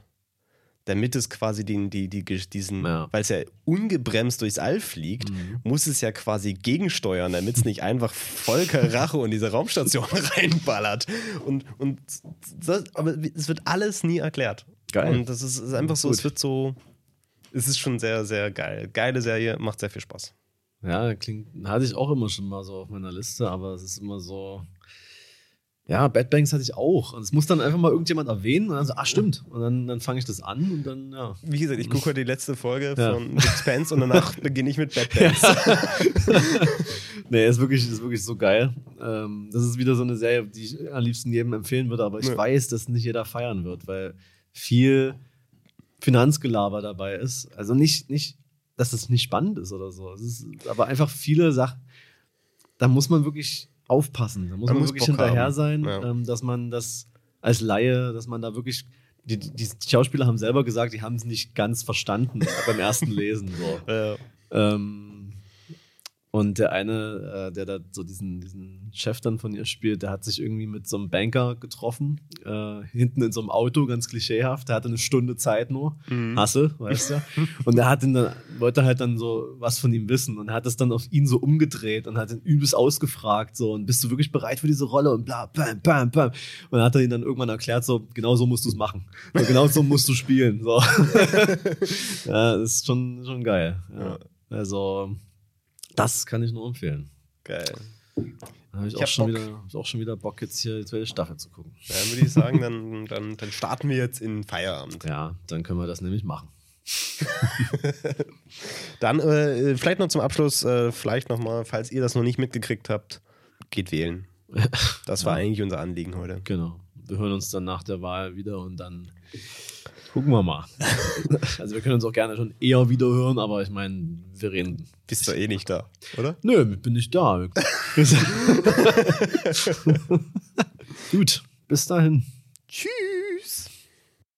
Damit es quasi den, die, die, diesen, Ja. weil es ja ungebremst durchs All fliegt, Mhm. muss es ja quasi gegensteuern, damit es nicht einfach Volker Rache und diese Raumstation [laughs] reinballert. Und, und das, aber es wird alles nie erklärt. Geil. Und das ist, ist einfach so, Gut. es wird so, es ist schon sehr, sehr geil. Geile Serie, macht sehr viel Spaß. Ja, klingt, hatte ich auch immer schon mal so auf meiner Liste, aber es ist immer so. Ja, Bad Banks hatte ich auch. Und es muss dann einfach mal irgendjemand erwähnen und dann so, ah, stimmt. Und dann, dann fange ich das an und dann, ja. Wie gesagt, ich gucke heute die letzte Folge Ja. von Sixpence und danach [laughs] beginne ich mit Bad Banks. [laughs] nee, ist wirklich, ist wirklich so geil. Ähm, das ist wieder so eine Serie, die ich am liebsten jedem empfehlen würde, aber ich Ja. weiß, dass nicht jeder feiern wird, weil viel Finanzgelaber dabei ist. Also nicht, nicht, dass es nicht spannend ist oder so. Es ist aber einfach viele Sachen, da muss man wirklich aufpassen. Da muss Man man, muss wirklich Bock hinterher haben. sein, Ja. ähm, dass man das als Laie, dass man da wirklich. Die, die, die Schauspieler haben selber gesagt, die haben es nicht ganz verstanden [laughs] beim ersten Lesen. So. äh, Ähm, und der eine, äh, der da so diesen, diesen Chef dann von ihr spielt, der hat sich irgendwie mit so einem Banker getroffen, äh, hinten in so einem Auto, ganz klischeehaft. Der hatte eine Stunde Zeit nur. Mhm. Hasse, weißt du? [laughs] Und er hat ihn dann, wollte halt dann so was von ihm wissen und hat es dann auf ihn so umgedreht und hat ihn übelst ausgefragt, so, und bist du wirklich bereit für diese Rolle? Und bla, bam, bam, bam. Und dann hat er ihn dann irgendwann erklärt, so, genau so musst du es machen. So, genau so musst du spielen. So. [laughs] [laughs] ja, das ist schon, schon geil. Ja. Also, das kann ich nur empfehlen. geil. Da habe ich, Ich auch schon wieder, ich auch schon wieder Bock, jetzt hier die zweite Staffel zu gucken. Ja, Dann würde ich sagen, dann, dann, dann starten wir jetzt in Feierabend. Ja, dann können wir das nämlich machen. [laughs] Dann äh, vielleicht noch zum Abschluss, äh, vielleicht nochmal, falls ihr das noch nicht mitgekriegt habt, geht wählen. [laughs] Das war eigentlich unser Anliegen heute. Genau. Wir hören uns dann nach der Wahl wieder und dann gucken wir mal. [laughs] also wir können uns auch gerne schon eher wieder hören, aber ich meine, wir reden. Bist du eh nicht da, oder? Nö, ich bin nicht da. [laughs] [laughs] Gut, bis dahin. Tschüss.